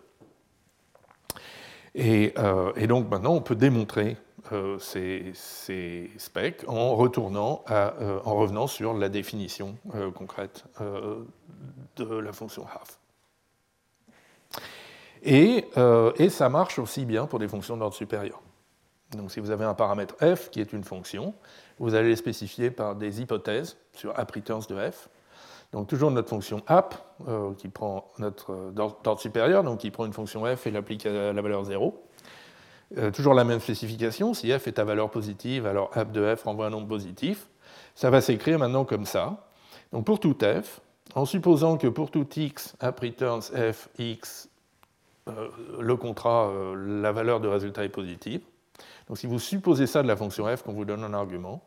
Et, euh, et donc maintenant, on peut démontrer euh, ces, specs en, retournant euh, en revenant sur la définition concrète de la fonction half. Et, ça marche aussi bien pour des fonctions d'ordre supérieur. Donc si vous avez un paramètre f qui est une fonction, vous allez le spécifier par des hypothèses sur app returns de f. Donc toujours notre fonction app qui prend notre d'ordre supérieur, donc qui prend une fonction f et l'applique à la valeur 0. Euh, toujours la même spécification, si f est à valeur positive, alors app de f renvoie un nombre positif. Ça va s'écrire maintenant comme ça. Donc pour tout f, en supposant que pour tout x, app returns f, x, euh, le contrat, euh, la valeur de résultat est positive. Donc si vous supposez ça de la fonction f qu'on vous donne un argument,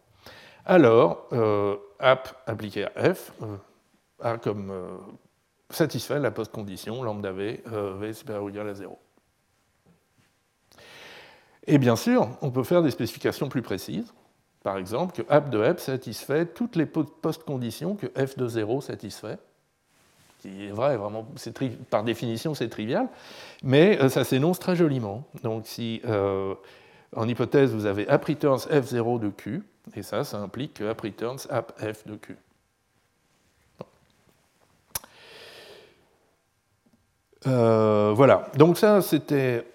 alors app appliqué à f a comme satisfait la post-condition lambda v, v supérieur ou égal à 0. Et bien sûr, on peut faire des spécifications plus précises. Par exemple, que app de f satisfait toutes les post-conditions que f de 0 satisfait. Qui est vrai, vraiment, par définition, c'est trivial, mais euh, ça s'énonce très joliment. Donc, si euh, en hypothèse, vous avez app returns f0 de q, et ça, ça implique que app returns app f de q. Euh, voilà, donc ça c'était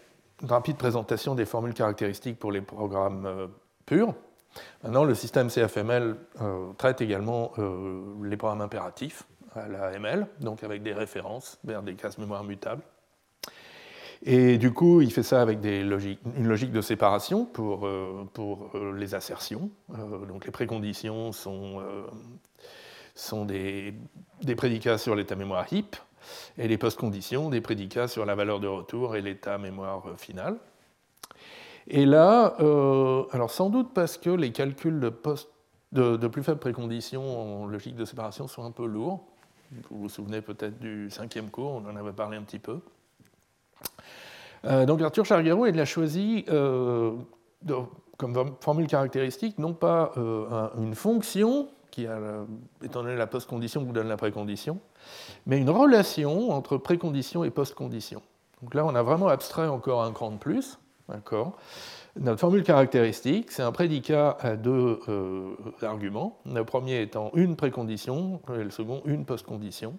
une rapide présentation des formules caractéristiques pour les programmes euh, purs. Maintenant, le système CFML euh, traite également les programmes impératifs à la ML, donc avec des références vers des cases mémoire mutables. Et du coup, il fait ça avec une logique de séparation pour, les assertions. donc les préconditions sont, des, des prédicats sur l'état mémoire heap, et les post-conditions des prédicats sur la valeur de retour et l'état mémoire final. Et là, euh, alors sans doute parce que les calculs de, post, de, plus faibles préconditions en logique de séparation sont un peu lourds. Vous vous souvenez peut-être du cinquième cours, on en avait parlé un petit peu. Euh, donc Arthur Charguero, il a choisi euh, comme formule caractéristique non pas une fonction qui, étant donné la post-condition, vous donne la précondition, mais une relation entre précondition et post-condition. Donc là, on a vraiment abstrait encore un cran de plus. Notre formule caractéristique, c'est un prédicat à deux euh, arguments, le premier étant une précondition et le second une post-condition.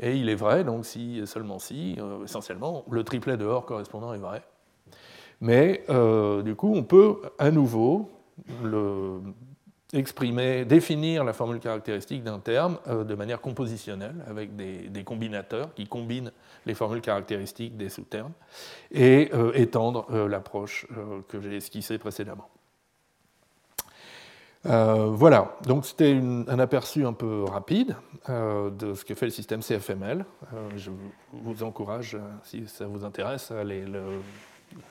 Et il est vrai, donc si seulement si, euh, essentiellement, le triplet dehors correspondant est vrai. Mais euh, du coup, on peut à nouveau le exprimer, définir la formule caractéristique d'un terme euh, de manière compositionnelle, avec des, combinateurs qui combinent les formules caractéristiques des sous-termes, et euh, étendre euh, l'approche que j'ai esquissée précédemment. voilà, donc c'était un aperçu un peu rapide de ce que fait le système CFML. je vous encourage, si ça vous intéresse, à aller le,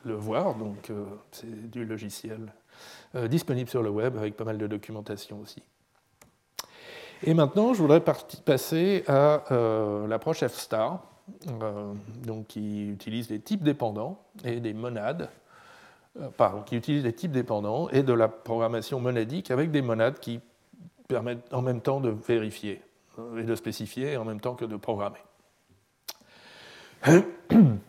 le voir. Donc, c'est du logiciel disponible sur le web avec pas mal de documentation aussi. Et maintenant, je voudrais passer à euh, l'approche F-star, euh, qui utilise des types dépendants et des monades, pardon, qui utilise des types dépendants et de la programmation monadique avec des monades qui permettent en même temps de vérifier et de spécifier en même temps que de programmer. [clears throat]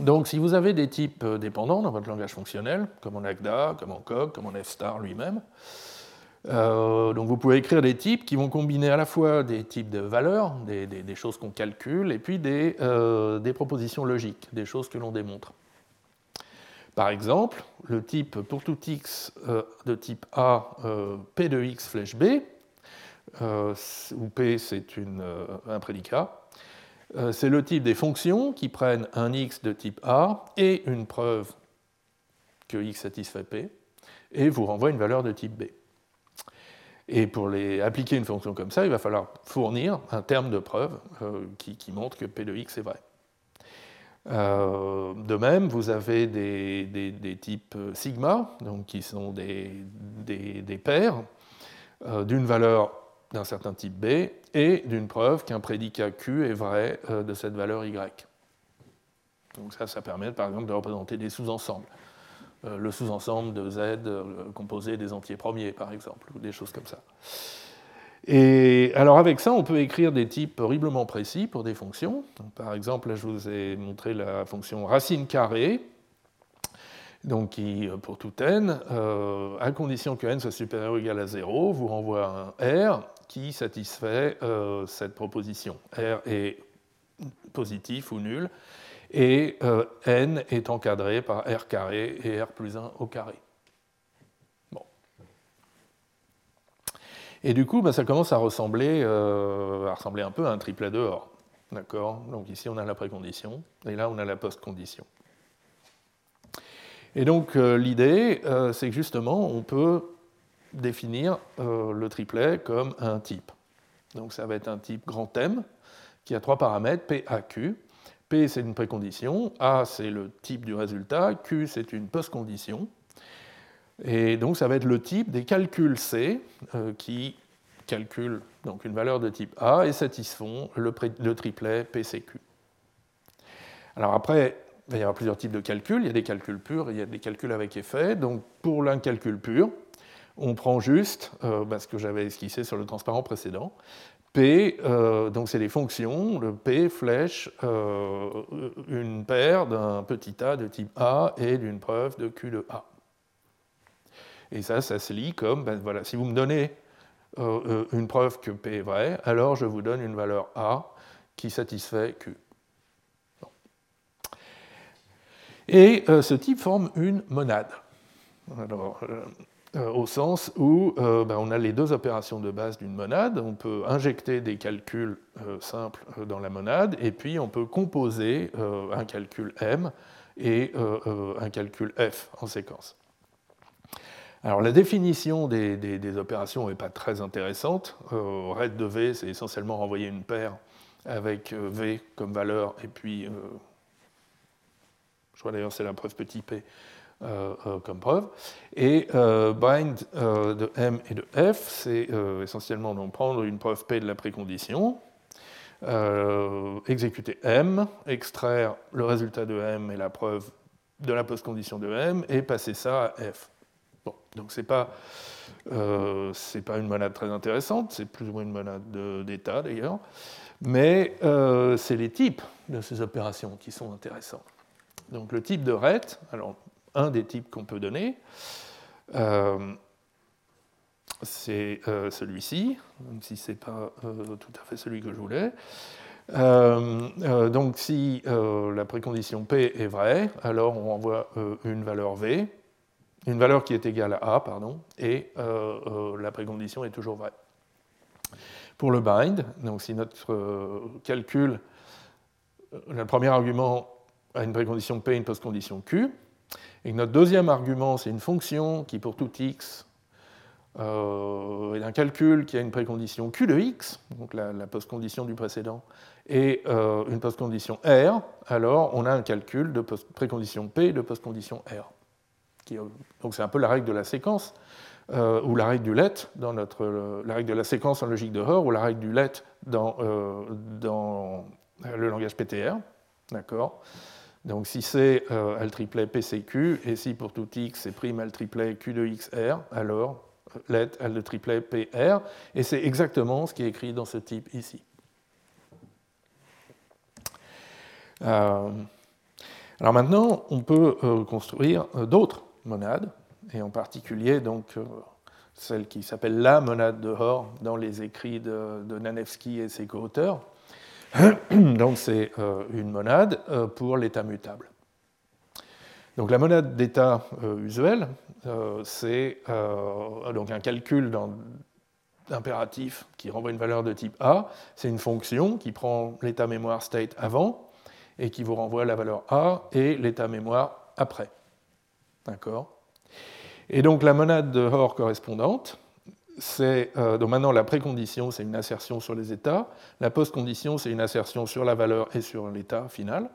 Donc si vous avez des types euh, dépendants dans votre langage fonctionnel, comme en AGDA, comme en COG, comme en F-star lui-même, donc vous pouvez écrire des types qui vont combiner à la fois des types de valeurs, des, choses qu'on calcule, et puis des, des, propositions logiques, des choses que l'on démontre. Par exemple, le type pour tout x de type A, P de x flèche B, où P c'est un prédicat, euh, c'est le type des fonctions qui prennent un x de type A et une preuve que x satisfait P, et vous renvoient une valeur de type B. Et pour appliquer une fonction comme ça, il va falloir fournir un terme de preuve euh, qui, montre que P de x est vrai. Euh, de même, vous avez des, types sigma, donc qui sont des paires d'une valeur d'un certain type B et d'une preuve qu'un prédicat Q est vrai euh, de cette valeur Y. Donc ça, ça permet par exemple de représenter des sous-ensembles. Euh, le sous-ensemble de Z euh, composé des entiers premiers, par exemple, ou des choses comme ça. Et alors avec ça, on peut écrire des types horriblement précis pour des fonctions. par exemple, là, je vous ai montré la fonction racine carrée, donc qui, pour tout n, à condition que n soit supérieur ou égal à 0, vous renvoie un R qui satisfait euh, cette proposition. R est positif ou nul, et euh, n est encadré par R carré et R plus 1 au carré. Bon. Et du coup, bah, ça commence à ressembler, euh, à ressembler un peu à un triplet dehors. D'accord? Donc ici, on a la précondition, et là, on a la post-condition. Et donc, l'idée, c'est que justement, on peut définir euh, le triplet comme un type. Donc ça va être un type grand M qui a trois paramètres, P, A, Q. P, c'est une précondition, A, c'est le type du résultat, Q, c'est une post-condition. Et donc ça va être le type des calculs C euh, qui calculent donc une valeur de type A et satisfont le, le triplet PCQ. Alors après, il y avoir plusieurs types de calculs. Il y a des calculs purs il y a des calculs avec effet. Donc pour l'un calcul pur, on prend juste euh, bah, ce que j'avais esquissé sur le transparent précédent. P, euh, donc c'est les fonctions, le P flèche euh, une paire d'un petit a de type A et d'une preuve de Q de A. Et ça, ça se lit comme, ben voilà, si vous me donnez une preuve que P est vrai, alors je vous donne une valeur A qui satisfait Q. Et ce type forme une monade. Alors, euh, au sens où euh, ben, on a les deux opérations de base d'une monade. On peut injecter des calculs euh, simples dans la monade, et puis on peut composer un calcul M et un calcul F en séquence. Alors la définition des, opérations n'est pas très intéressante. RED de V, c'est essentiellement renvoyer une paire avec V comme valeur, et puis, je crois d'ailleurs c'est la preuve petit p, euh, euh, comme preuve. Et euh, bind de M et de F, c'est essentiellement donc prendre une preuve P de la précondition, exécuter M, extraire le résultat de M et la preuve de la postcondition de M, et passer ça à F. Bon, donc c'est pas, pas une monade très intéressante, c'est plus ou moins une monade d'état d'ailleurs, mais c'est les types de ces opérations qui sont intéressants. Donc le type de RET, alors un des types qu'on peut donner. Euh, c'est euh, celui-ci, même si ce n'est pas euh, tout à fait celui que je voulais. donc si la précondition P est vraie, alors on envoie une valeur V, une valeur qui est égale à A, pardon, et la précondition est toujours vraie. Pour le bind, donc si notre calcul, le premier argument a une précondition P et une postcondition Q, et notre deuxième argument, c'est une fonction qui, pour tout x, euh, est un calcul qui a une précondition q de x, donc la, postcondition du précédent, et euh, une postcondition r, alors on a un calcul de précondition p de postcondition r. donc c'est un peu la règle de la séquence, euh, ou la règle du let, dans notre, la règle de la séquence en logique de Hoare, ou la règle du let dans, dans le langage PTR. D'accord? Donc si c'est euh, L triplet PCQ, et si pour tout x c'est prime L triplet Q de XR, alors euh, let L de PR, et c'est exactement ce qui est écrit dans ce type ici. Euh, alors maintenant, on peut construire d'autres monades, et en particulier donc celle qui s'appelle la monade de Hoare dans les écrits de, de Nanevsky et ses co-auteurs. [coughs] Donc c'est euh, une monade euh, pour l'état mutable. Donc la monade d'état euh, usuel, c'est donc un calcul d'impératif qui renvoie une valeur de type A. C'est une fonction qui prend l'état mémoire state avant et qui vous renvoie la valeur A et l'état mémoire après. D'accord? Et donc la monade de Hoare correspondante, euh, donc maintenant la précondition, c'est une assertion sur les états. La postcondition, c'est une assertion sur la valeur et sur l'état final.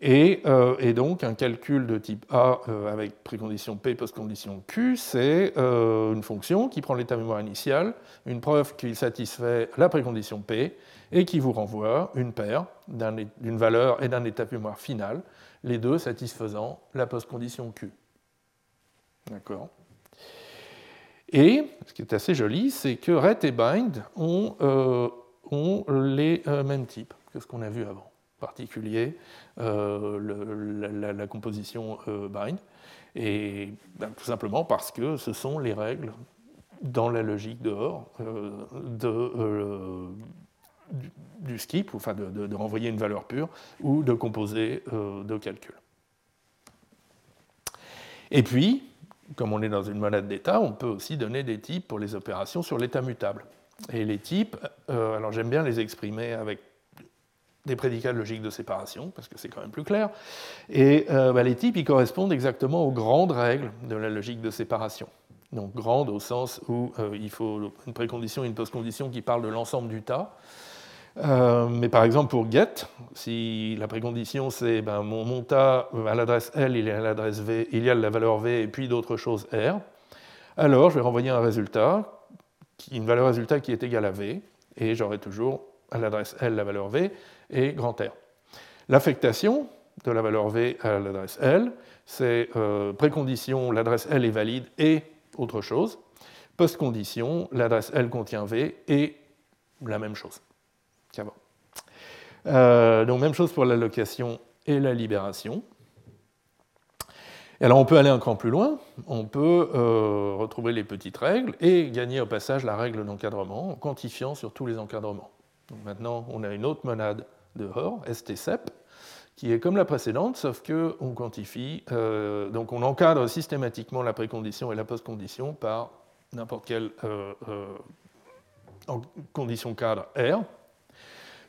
Et, euh, donc un calcul de type A euh, avec précondition P, postcondition Q, c'est une fonction qui prend l'état mémoire initial, une preuve qu'il satisfait la précondition P, et qui vous renvoie une paire d'une valeur et d'un état mémoire final, les deux satisfaisant la postcondition Q. D'accord? Et ce qui est assez joli, c'est que ret et bind ont, euh, les euh, mêmes types que ce qu'on a vu avant, en particulier euh, la, composition bind, et ben, tout simplement parce que ce sont les règles dans la logique dehors de, du, skip, enfin de, de, renvoyer une valeur pure, ou de composer de calcul. Et puis, comme on est dans une monade d'état, on peut aussi donner des types pour les opérations sur l'état mutable. Et les types, euh, alors j'aime bien les exprimer avec des prédicats de logique de séparation, parce que c'est quand même plus clair. Et euh, bah, les types, ils correspondent exactement aux grandes règles de la logique de séparation. Donc grandes au sens où euh, il faut une précondition et une postcondition qui parlent de l'ensemble du tas. Euh, mais par exemple, pour get, si la précondition c'est ben, mon, mon, tas à l'adresse L, il y a l'adresse V, il y a la valeur V et puis d'autres choses R, alors je vais renvoyer un résultat, une valeur résultat qui est égale à V, et j'aurai toujours à l'adresse L la valeur V et grand R. L'affectation de la valeur V à l'adresse L, c'est euh, précondition, l'adresse L est valide et autre chose. Postcondition, l'adresse L contient V et la même chose. Euh, donc même chose pour l'allocation et la libération. Et alors on peut aller un cran plus loin, on peut euh, retrouver les petites règles et gagner au passage la règle d'encadrement en quantifiant sur tous les encadrements. Maintenant on a une autre monade de Hoare, STSEP, qui est comme la précédente, sauf qu'on quantifie, euh, donc on encadre systématiquement la précondition et la postcondition par n'importe quelle condition cadre R,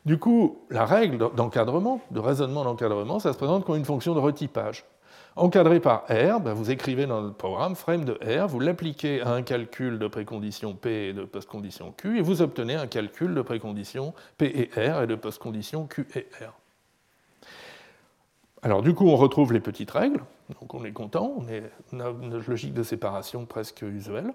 du coup, la règle d'encadrement, de raisonnement d'encadrement, ça se présente comme une fonction de retypage. Encadré par R, ben, vous écrivez dans le programme frame de R, vous l'appliquez à un calcul de précondition P et de postcondition Q, et vous obtenez un calcul de précondition P et R et de postcondition Q et R. Alors du coup, on retrouve les petites règles, donc on est content, on, on a une logique de séparation presque usuelle.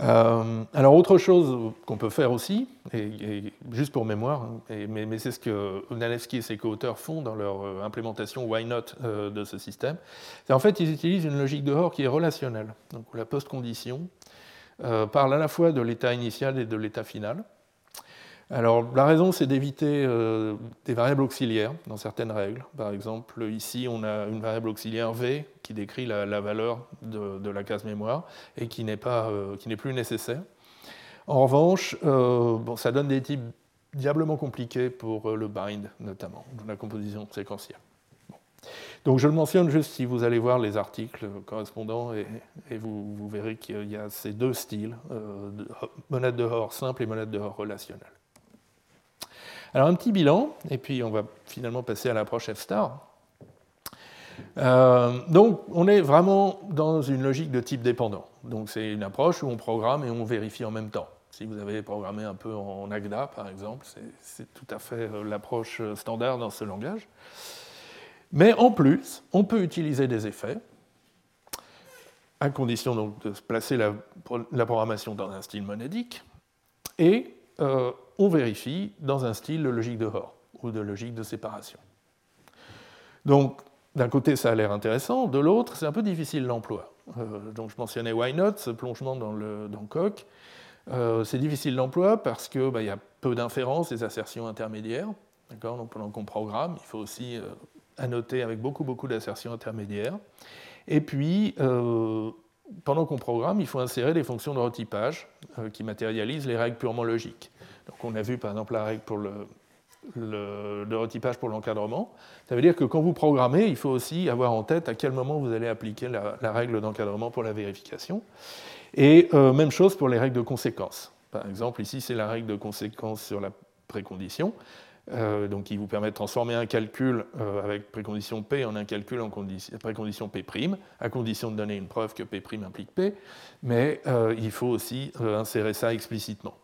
Euh, alors autre chose qu'on peut faire aussi, et, juste pour mémoire, mais, c'est ce que Nalewski et ses co-auteurs font dans leur euh, implémentation Why Not euh, de ce système, c'est en fait ils utilisent une logique de Hoare qui est relationnelle. Donc la post-condition parle à la fois de l'état initial et de l'état final. Alors la raison, c'est d'éviter euh, des variables auxiliaires dans certaines règles. Par exemple, ici, on a une variable auxiliaire V qui décrit la, valeur de, la case mémoire et qui n'est euh, plus nécessaire. En revanche, euh, ça donne des types diablement compliqués pour le bind, notamment, la composition séquentielle. Donc je le mentionne juste si vous allez voir les articles correspondants et, vous, vous, verrez qu'il y a ces deux styles, monade de Hoare simple et monade de Hoare relationnelle. Alors un petit bilan, et puis on va finalement passer à l'approche F-star. Euh, donc on est vraiment dans une logique de type dépendant. Donc c'est une approche où on programme et on vérifie en même temps. Si vous avez programmé un peu en Agda, par exemple, c'est tout à fait euh, l'approche standard dans ce langage. Mais en plus, on peut utiliser des effets, à condition donc de placer la, programmation dans un style monadique, et euh, on vérifie dans un style de logique de Hoare ou de logique de séparation. Donc, d'un côté, ça a l'air intéressant, de l'autre, c'est un peu difficile l'emploi. Euh, donc, je mentionnais Why Not, ce plongement dans le dans Coq. Euh, c'est difficile l'emploi parce qu'il bah, y a peu d'inférences, des assertions intermédiaires. Donc, pendant qu'on programme, il faut aussi annoter avec beaucoup, beaucoup d'assertions intermédiaires. Et puis, pendant qu'on programme, il faut insérer des fonctions de retypage qui matérialisent les règles purement logiques. Donc on a vu par exemple la règle pour le, retypage pour l'encadrement. Ça veut dire que quand vous programmez, il faut aussi avoir en tête à quel moment vous allez appliquer la, règle d'encadrement pour la vérification. Et euh, même chose pour les règles de conséquence. Par exemple, ici, c'est la règle de conséquence sur la précondition, euh, donc qui vous permet de transformer un calcul euh, avec précondition P en un calcul en précondition P', à condition de donner une preuve que P' implique P, mais il faut aussi insérer ça explicitement.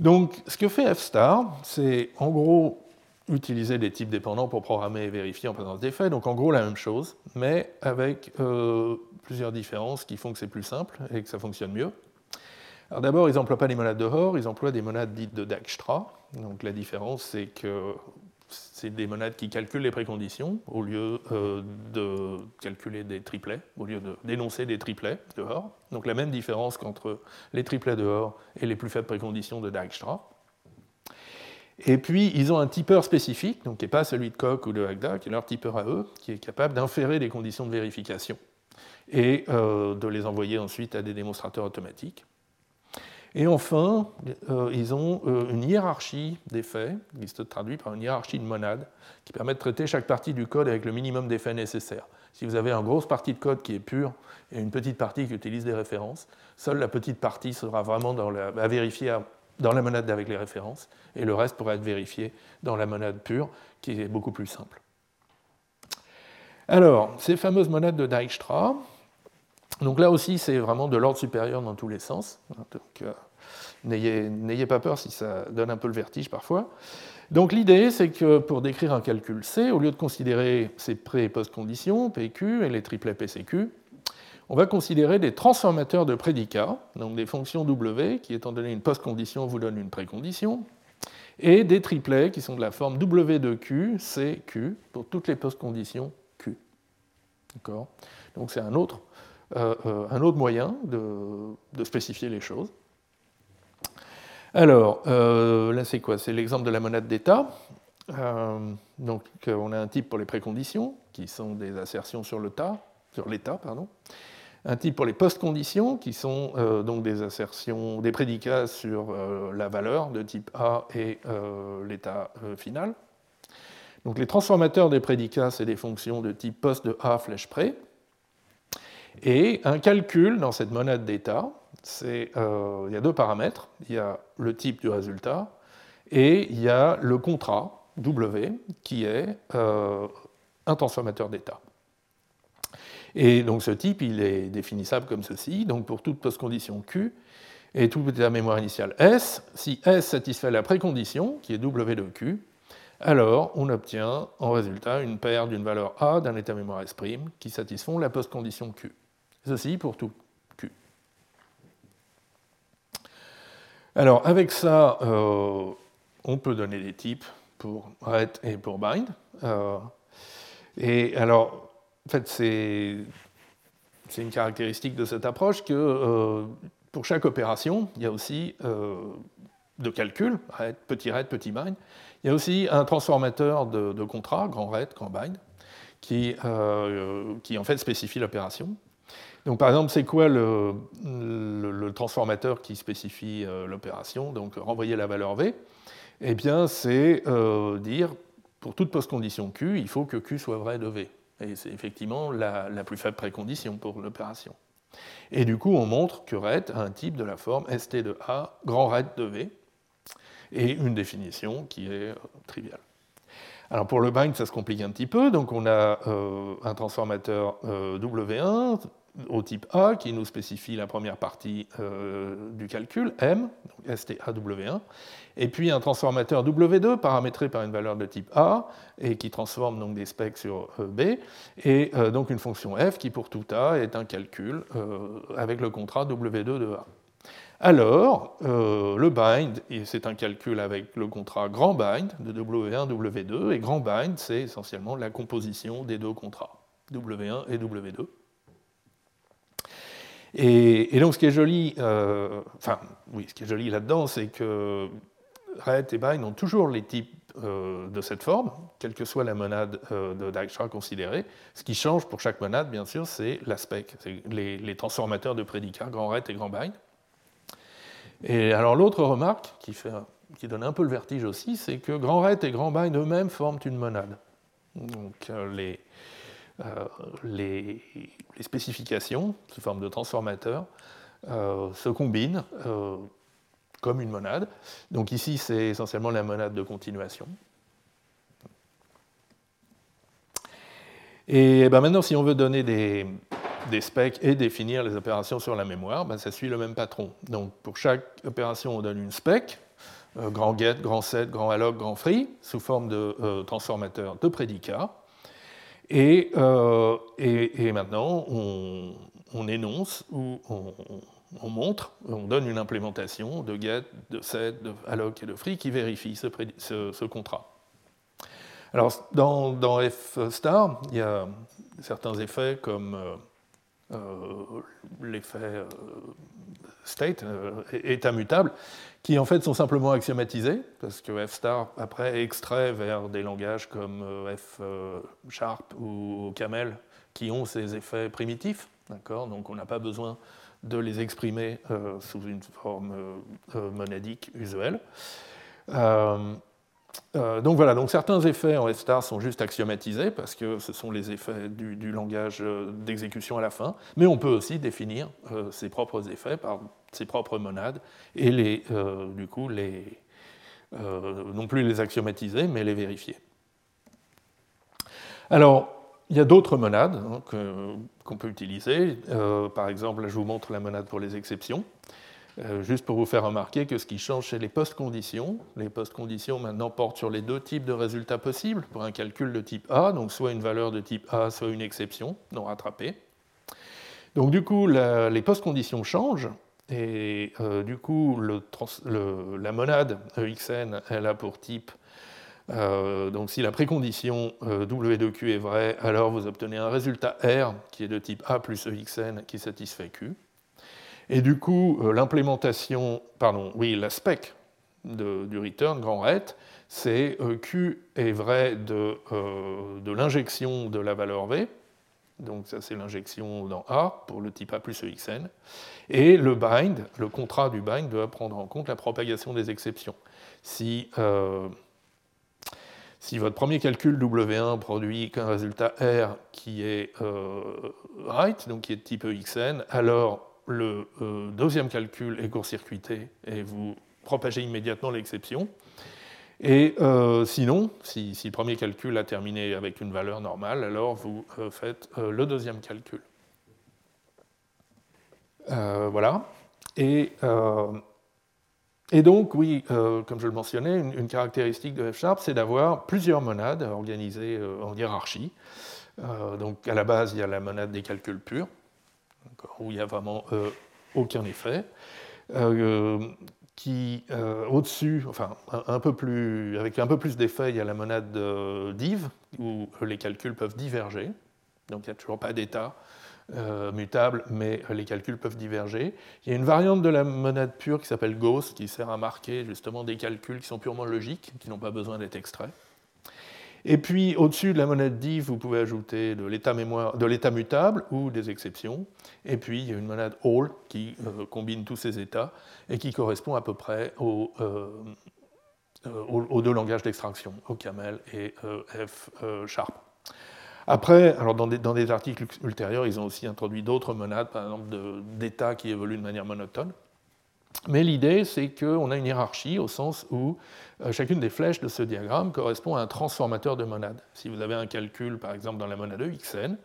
Donc, ce que fait F-star, c'est en gros utiliser des types dépendants pour programmer et vérifier en présence des faits. Donc, en gros, la même chose, mais avec euh, plusieurs différences qui font que c'est plus simple et que ça fonctionne mieux. Alors, d'abord, ils n'emploient pas des monades de Hoare, ils emploient des monades dites de Dijkstra. Donc, la différence, c'est que c'est des monades qui calculent les préconditions au lieu euh, de calculer des triplets, au lieu d'énoncer des triplets de Hoare. Donc la même différence qu'entre les triplets de Hoare et les plus faibles préconditions de Dijkstra. Et puis, ils ont un tipeur spécifique, donc qui n'est pas celui de Koch ou de Agda, qui est leur tipeur à eux, qui est capable d'inférer des conditions de vérification et euh, de les envoyer ensuite à des démonstrateurs automatiques. Et enfin, euh, ils ont euh, une hiérarchie d'effets, qui se traduit par une hiérarchie de monades, qui permet de traiter chaque partie du code avec le minimum d'effets nécessaires. Si vous avez une grosse partie de code qui est pure et une petite partie qui utilise des références, seule la petite partie sera vraiment à vérifier dans la monade avec les références, et le reste pourra être vérifié dans la monade pure, qui est beaucoup plus simple. Alors, ces fameuses monades de Dijkstra, donc là aussi, c'est vraiment de l'ordre supérieur dans tous les sens. Euh, n'ayez pas peur si ça donne un peu le vertige parfois. Donc l'idée, c'est que pour décrire un calcul C, au lieu de considérer ces pré- et post-conditions, PQ et les triplets PCQ, on va considérer des transformateurs de prédicats, donc des fonctions W qui, étant donné une post-condition, vous donnent une précondition, et des triplets qui sont de la forme W de Q, C, Q, pour toutes les post-conditions Q. D'accord? Donc c'est un autre euh, euh, un autre moyen de, spécifier les choses. Alors, euh, là c'est quoi? C'est l'exemple de la monade d'état. donc on a un type pour les préconditions, qui sont des assertions sur l'état. Un type pour les post-conditions, qui sont donc des assertions, des prédicats sur la valeur de type A et l'état final. Donc les transformateurs des prédicats, c'est des fonctions de type post de A flèche près. Et un calcul dans cette monade d'état, euh, il y a deux paramètres. Il y a le type du résultat et il y a le contrat W qui est euh, un transformateur d'état. Et donc ce type, il est définissable comme ceci. Donc pour toute postcondition Q et tout état mémoire initiale S, si S satisfait la précondition, qui est W de Q, alors on obtient en résultat une paire d'une valeur A d'un état mémoire S' qui satisfont la postcondition Q. Ceci pour tout Q. Alors avec ça, euh, on peut donner des types pour ret et pour bind. Euh, et alors, en fait, c'est une caractéristique de cette approche que euh, pour chaque opération, il y a aussi de calcul, petit ret, petit bind, il y a aussi un transformateur de, contrat, grand ret, grand bind, qui en fait spécifie l'opération. Donc, par exemple, c'est quoi le, transformateur qui spécifie euh, l'opération? Donc, renvoyer la valeur V, eh bien, c'est euh, dire, pour toute post-condition Q, il faut que Q soit vrai de V. Et c'est effectivement la, plus faible précondition pour l'opération. Et du coup, on montre que ret a un type de la forme st de A, grand ret de V, et une définition qui est euh, triviale. Alors pour le bind, ça se complique un petit peu. Donc on a un transformateur W1 au type A qui nous spécifie la première partie euh, du calcul, M, donc STAW1, et puis un transformateur W2 paramétré par une valeur de type A et qui transforme donc des specs sur euh, B, et euh, donc une fonction F qui pour tout A est un calcul avec le contrat W2 de A. Alors, le bind, c'est un calcul avec le contrat grand bind de W1, W2, et grand bind, c'est essentiellement la composition des deux contrats, W1 et W2. Et, donc, ce qui est joli, euh, enfin, oui, ce qui est joli là-dedans, c'est que ret et bind ont toujours les types de cette forme, quelle que soit la monade de Dijkstra considérée. Ce qui change pour chaque monade, bien sûr, c'est l'aspect, les, les, transformateurs de prédicats, grand ret et grand bind. Et alors l'autre remarque qui, fait, qui, donne un peu le vertige aussi, c'est que grand ret et grand bind eux-mêmes forment une monade. Donc les, euh, les, spécifications sous forme de transformateurs euh, se combinent euh, comme une monade. Donc ici, c'est essentiellement la monade de continuation. Et ben maintenant, si on veut donner des, specs et définir les opérations sur la mémoire, ben ça suit le même patron. Donc pour chaque opération, on donne une spec, grand get, grand set, grand alloc, grand free, sous forme de transformateur de Euh, et, maintenant, on, énonce ou on, montre, on donne une implémentation de get, de set, de alloc et de free qui vérifie ce, contrat. Alors, dans, dans, F star, il y a certains effets comme euh, euh, l'effet state, état mutable, qui en fait sont simplement axiomatisés, parce que F star après extrait vers des langages comme euh, F euh, sharp ou Camel qui ont ces effets primitifs, donc on n'a pas besoin de les exprimer euh, sous une forme monadique usuelle. Donc voilà, donc certains effets en F-star sont juste axiomatisés parce que ce sont les effets du, langage euh, d'exécution à la fin, mais on peut aussi définir euh, ses propres effets par ses propres monades et les, du coup les, non plus les axiomatiser, mais les vérifier. Alors, il y a d'autres monades hein, qu'on peut utiliser. par exemple, je vous montre la monade pour les exceptions. Euh, juste pour vous faire remarquer que ce qui change, c'est les post-conditions. Les post-conditions maintenant portent sur les deux types de résultats possibles pour un calcul de type A, donc soit une valeur de type A, soit une exception non rattrapée. Donc du coup, les post-conditions changent, et euh, du coup, la monade EXN, elle a pour type, euh, donc si la précondition W de Q est vraie, alors vous obtenez un résultat R qui est de type A plus EXN qui satisfait Q. Et du coup, euh, l'implémentation, pardon, oui, la spec du return, grand ret, c'est euh, Q est vrai de, euh, de l'injection de la valeur V, donc ça c'est l'injection dans A pour le type A plus EXN, et le bind, le contrat du bind doit prendre en compte la propagation des exceptions. Si, si votre premier calcul W1 produit qu'un résultat R qui est right, donc qui est de type EXN, alors le euh, deuxième calcul est court-circuité et vous propagez immédiatement l'exception. Et euh, sinon, si, le premier calcul a terminé avec une valeur normale, alors vous euh, faites le deuxième calcul. voilà. Et, donc, oui, comme je le mentionnais, une, une caractéristique de F-sharp, c'est d'avoir plusieurs monades organisées en hiérarchie. donc, à la base, il y a la monade des calculs purs où il n'y a vraiment euh, aucun effet. Euh, qui, euh, au-dessus, enfin, un, peu plus, avec un peu plus d'effet, il y a la monade div, où les calculs peuvent diverger. Donc il n'y a toujours pas d'état mutable, mais les calculs peuvent diverger. Il y a une variante de la monade pure qui s'appelle Gauss, qui sert à marquer justement des calculs qui sont purement logiques, qui n'ont pas besoin d'être extraits. Et puis au-dessus de la monade div, vous pouvez ajouter de l'état mutable ou des exceptions. Et puis il y a une monade all qui euh, combine tous ces états et qui correspond à peu près aux, euh, euh, deux langages d'extraction, au camel et F sharp. Après, alors dans des, dans, des, articles ultérieurs, ils ont aussi introduit d'autres monades, par exemple d'états qui évoluent de manière monotone. Mais l'idée, c'est qu'on a une hiérarchie au sens où chacune des flèches de ce diagramme correspond à un transformateur de monade. Si vous avez un calcul, par exemple, dans la monade xn,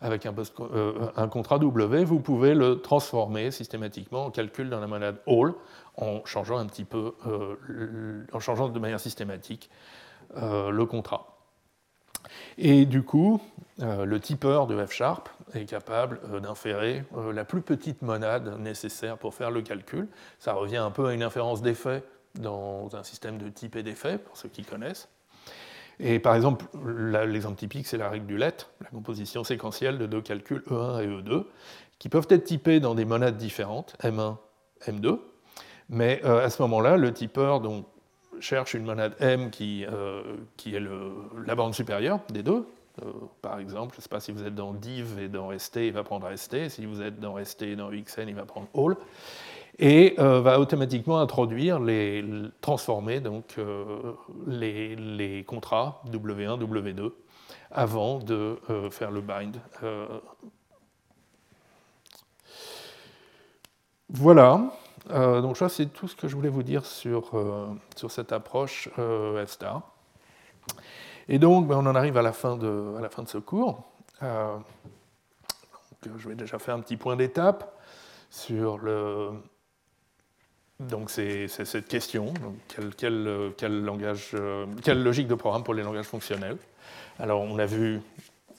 avec euh, un, contrat W, vous pouvez le transformer systématiquement en calcul dans la monade all en changeant un petit peu, euh, en changeant de manière systématique le contrat. Et du coup, le tipeur de F-sharp est capable d'inférer la plus petite monade nécessaire pour faire le calcul. Ça revient un peu à une inférence d'effet dans un système de type et d'effet, pour ceux qui connaissent. Et par exemple, l'exemple typique, c'est la règle du let, la composition séquentielle de deux calculs E1 et E2, qui peuvent être typés dans des monades différentes, M1, M2, mais euh, à ce moment-là, le tipeur, donc cherche une monade M qui, qui est la bande supérieure des deux. par exemple, je ne sais pas si vous êtes dans div et dans st, il va prendre st. Si vous êtes dans st et dans xn, il va prendre all et va automatiquement introduire les, transformer donc les, les, contrats W1, W2 avant de faire le bind Voilà, euh, donc ça c'est tout ce que je voulais vous dire sur, euh, sur cette approche euh, F-star. Et donc ben, on en arrive à la fin de, à la fin de ce cours. je vais déjà faire un petit point d'étape sur le, donc c'est cette question, quel, langage, quelle logique de programme pour les langages fonctionnels. Alors on a vu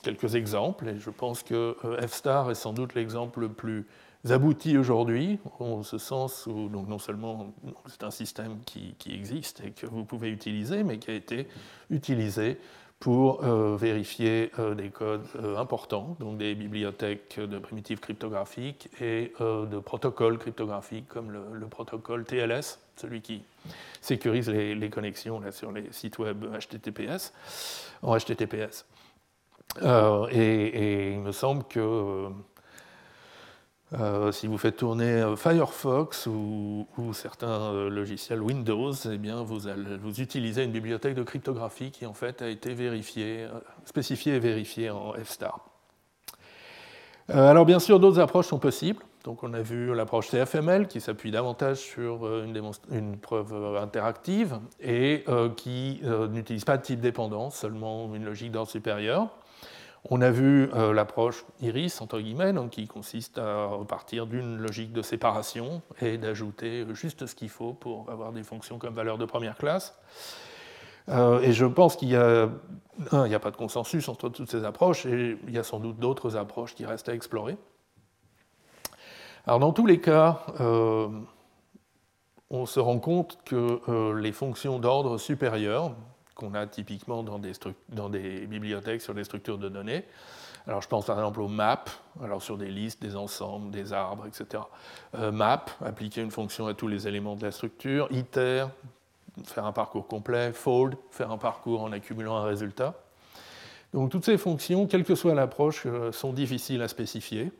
quelques exemples et je pense que F-star est sans doute l'exemple le plus abouti aujourd'hui, en ce sens où donc non seulement c'est un système qui, existe et que vous pouvez utiliser, mais qui a été utilisé pour euh, vérifier euh, des codes euh, importants, donc des bibliothèques de primitives cryptographiques et de protocoles cryptographiques comme le, protocole TLS, celui qui sécurise les, connexions là, sur les sites web HTTPS, en HTTPS. et, il me semble que euh, si vous faites tourner euh, Firefox ou, certains euh, logiciels Windows, eh bien vous, utilisez une bibliothèque de cryptographie qui en fait a été spécifiée et vérifiée en F-star. alors bien sûr, d'autres approches sont possibles. Donc on a vu l'approche CFML qui s'appuie davantage sur une, une, preuve interactive et qui n'utilise pas de type dépendant, seulement une logique d'ordre supérieur. On a vu euh, l'approche iris, entre guillemets, qui consiste à repartir d'une logique de séparation et d'ajouter juste ce qu'il faut pour avoir des fonctions comme valeur de première classe. Euh, et je pense qu'il n'y a, a, pas de consensus entre toutes ces approches, et il y a sans doute d'autres approches qui restent à explorer. Alors dans tous les cas, euh, on se rend compte que les fonctions d'ordre supérieur, qu'on a typiquement dans des, bibliothèques sur des structures de données. Alors je pense par exemple au map, alors sur des listes, des ensembles, des arbres, etc. Euh, map, appliquer une fonction à tous les éléments de la structure. Iter, faire un parcours complet. Fold, faire un parcours en accumulant un résultat. Donc toutes ces fonctions, quelle que soit l'approche, euh, sont difficiles à spécifier.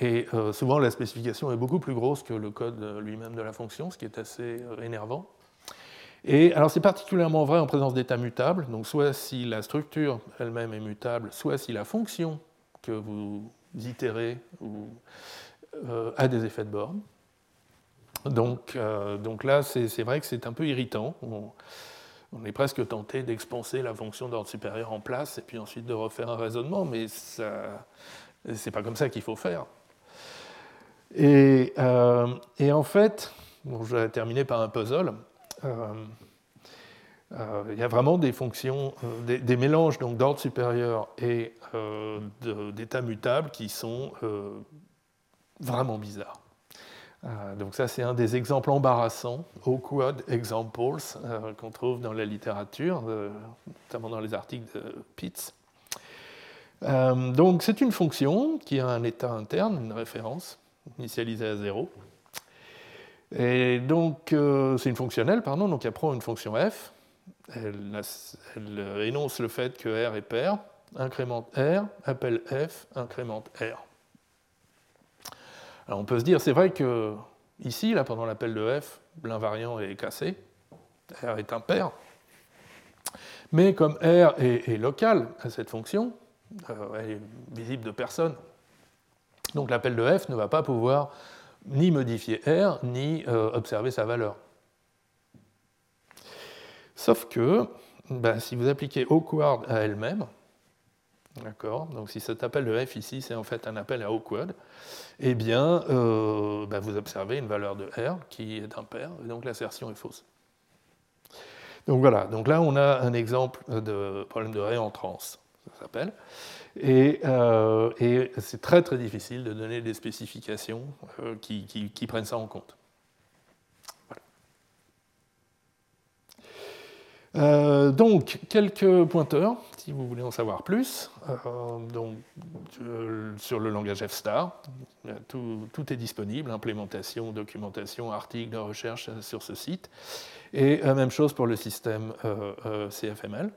Et euh, souvent la spécification est beaucoup plus grosse que le code lui-même de la fonction, ce qui est assez énervant. Et alors c'est particulièrement vrai en présence d'états mutables, donc soit si la structure elle-même est mutable, soit si la fonction que vous itérez euh, a des effets de borne. Donc, euh, donc là, c'est vrai que c'est un peu irritant. On, est presque tenté d'expanser la fonction d'ordre supérieur en place et puis ensuite de refaire un raisonnement, mais ce n'est pas comme ça qu'il faut faire. Et, euh, et en fait, je vais terminer par un puzzle. Euh, euh, il y a vraiment des fonctions, euh, des, mélanges d'ordre supérieur et d'état mutable qui sont vraiment bizarres. donc ça, c'est un des exemples embarrassants, awkward examples, qu'on trouve dans la littérature, notamment dans les articles de Pitts. donc c'est une fonction qui a un état interne, une référence initialisée à zéro, et donc, euh, c'est une fonctionnelle, pardon, donc elle prend une fonction f, elle, énonce le fait que R est pair, incrémente R, appelle f, incrémente R. Alors on peut se dire, c'est vrai que ici, là, pendant l'appel de f, l'invariant est cassé, R est impair, mais comme R est, local à cette fonction, euh, elle est visible de personne, donc l'appel de f ne va pas pouvoir ni modifier R, ni euh, observer sa valeur. Sauf que, ben, si vous appliquez awkward à elle-même, donc si cet appel de f ici, c'est en fait un appel à awkward, eh bien, euh, ben, vous observez une valeur de R qui est impair, et donc l'assertion est fausse. Donc voilà, donc là on a un exemple de problème de réentrance, ça s'appelle. Euh, et, c'est très très difficile de donner des spécifications euh, qui, prennent ça en compte. Euh, donc, quelques pointeurs. si vous voulez en savoir plus, donc, sur le langage F-Star, tout, tout, est disponible, implémentation, documentation, articles de recherche sur ce site. Et même chose pour le système CFML.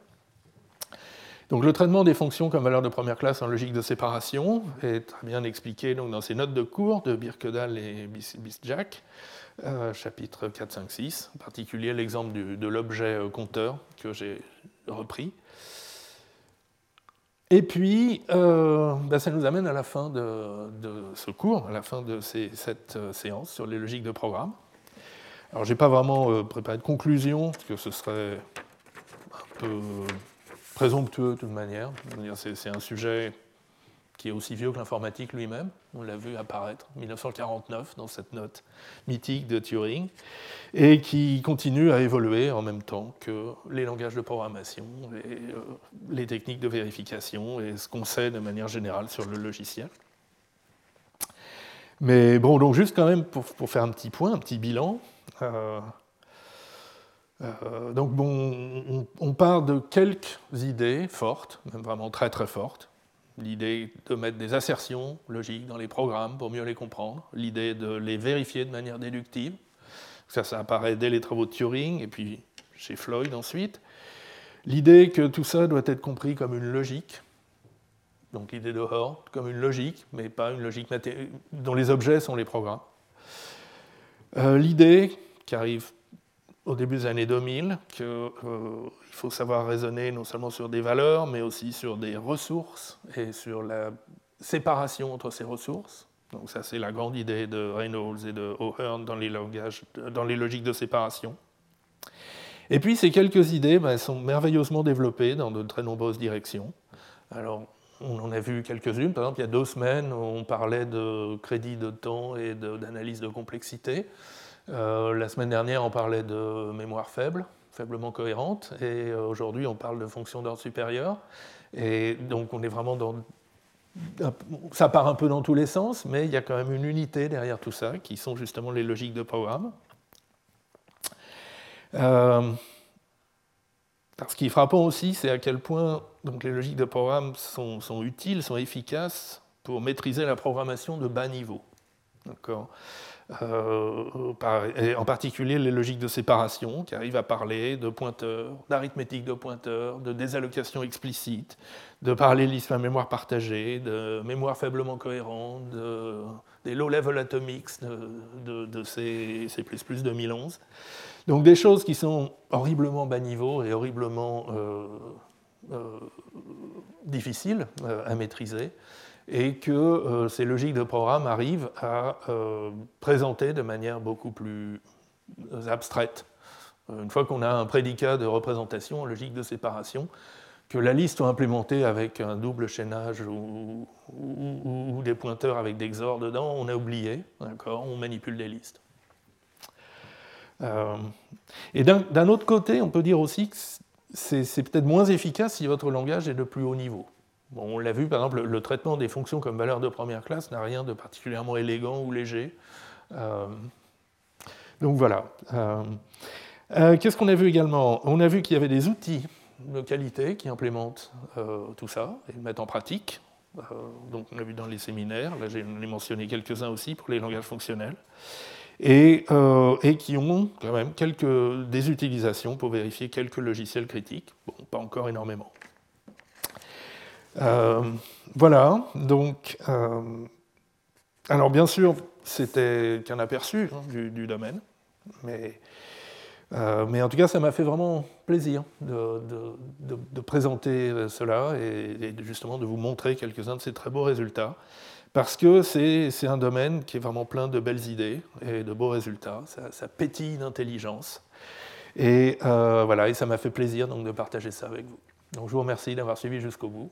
Donc le traitement des fonctions comme valeur de première classe en logique de séparation est très bien expliqué donc, dans ces notes de cours de Birkedal et Bisjack, euh, chapitre 4, 5, 6, en particulier l'exemple de l'objet euh, compteur que j'ai repris. Et puis, euh, ben, ça nous amène à la fin de, ce cours, à la fin de cette séance sur les logiques de programme. Alors, je n'ai pas vraiment préparé de conclusion, parce que ce serait un peu présomptueux de toute manière. C'est un sujet qui est aussi vieux que l'informatique lui-même. On l'a vu apparaître en 1949 dans cette note mythique de Turing, et qui continue à évoluer en même temps que les langages de programmation, et, euh, les techniques de vérification et ce qu'on sait de manière générale sur le logiciel. Mais bon, donc juste quand même pour, faire un petit point, un petit bilan. Euh, euh, donc on, part de quelques idées fortes, même vraiment très très fortes. L'idée de mettre des assertions logiques dans les programmes pour mieux les comprendre, l'idée de les vérifier de manière déductive. Ça, ça apparaît dès les travaux de Turing et puis chez Floyd ensuite. L'idée que tout ça doit être compris comme une logique, donc l'idée de Hort, comme une logique, mais pas une logique dont les objets sont les programmes. Euh, l'idée qui arrive au début des années 2000 qu'il euh, faut savoir raisonner non seulement sur des valeurs, mais aussi sur des ressources et sur la séparation entre ces ressources. Donc ça, c'est la grande idée de Reynolds et de O'Hearn dans les, langages, dans les logiques de séparation. Et puis ces quelques idées ben, sont merveilleusement développées dans de très nombreuses directions. Alors, on en a vu quelques-unes. Par exemple, il y a deux semaines, on parlait de crédit de temps et d'analyse de complexité. Euh, la semaine dernière, on parlait de mémoire faible, faiblement cohérente, et euh, aujourd'hui, on parle de fonctions d'ordre supérieur. Et donc, on est vraiment dans. Ça part un peu dans tous les sens, mais il y a quand même une unité derrière tout ça, qui sont justement les logiques de programme. Euh, ce qui est frappant aussi, c'est à quel point donc, les logiques de programme sont, sont, utiles, sont efficaces pour maîtriser la programmation de bas niveau. Euh, en particulier les logiques de séparation qui arrivent à parler de pointeurs, d'arithmétique de pointeurs, de désallocation explicite, de parallélisme à mémoire partagée, de mémoire faiblement cohérente, des low-level atomics de, de, C, C++ 2011. Donc des choses qui sont horriblement bas niveau et horriblement euh, euh, difficiles à maîtriser et que euh, ces logiques de programme arrivent à euh, présenter de manière beaucoup plus abstraite. Euh, une fois qu'on a un prédicat de représentation en logique de séparation, que la liste soit implémentée avec un double chaînage ou, des pointeurs avec des XOR dedans, on a oublié, on manipule des listes. et d'un autre côté, on peut dire aussi que c'est peut-être moins efficace si votre langage est de plus haut niveau on l'a vu, par exemple, le, traitement des fonctions comme valeur de première classe n'a rien de particulièrement élégant ou léger. Euh, donc voilà. Euh, euh, qu'est-ce qu'on a vu également? On a vu qu'il y avait des outils de qualité qui implémentent tout ça et le mettent en pratique. donc on l'a vu dans les séminaires, là j'ai mentionné quelques-uns aussi pour les langages fonctionnels. Et, et, qui ont quand même quelques, des utilisations pour vérifier quelques logiciels critiques. Bon, pas encore énormément. Euh, voilà, donc, euh, alors bien sûr, c'était qu'un aperçu hein, du, domaine, mais, euh, mais en tout cas, ça m'a fait vraiment plaisir de, présenter cela et, justement de vous montrer quelques-uns de ces très beaux résultats, parce que c'est un domaine qui est vraiment plein de belles idées et de beaux résultats, ça, ça pétille d'intelligence, et voilà, et ça m'a fait plaisir donc de partager ça avec vous. Donc je vous remercie d'avoir suivi jusqu'au bout.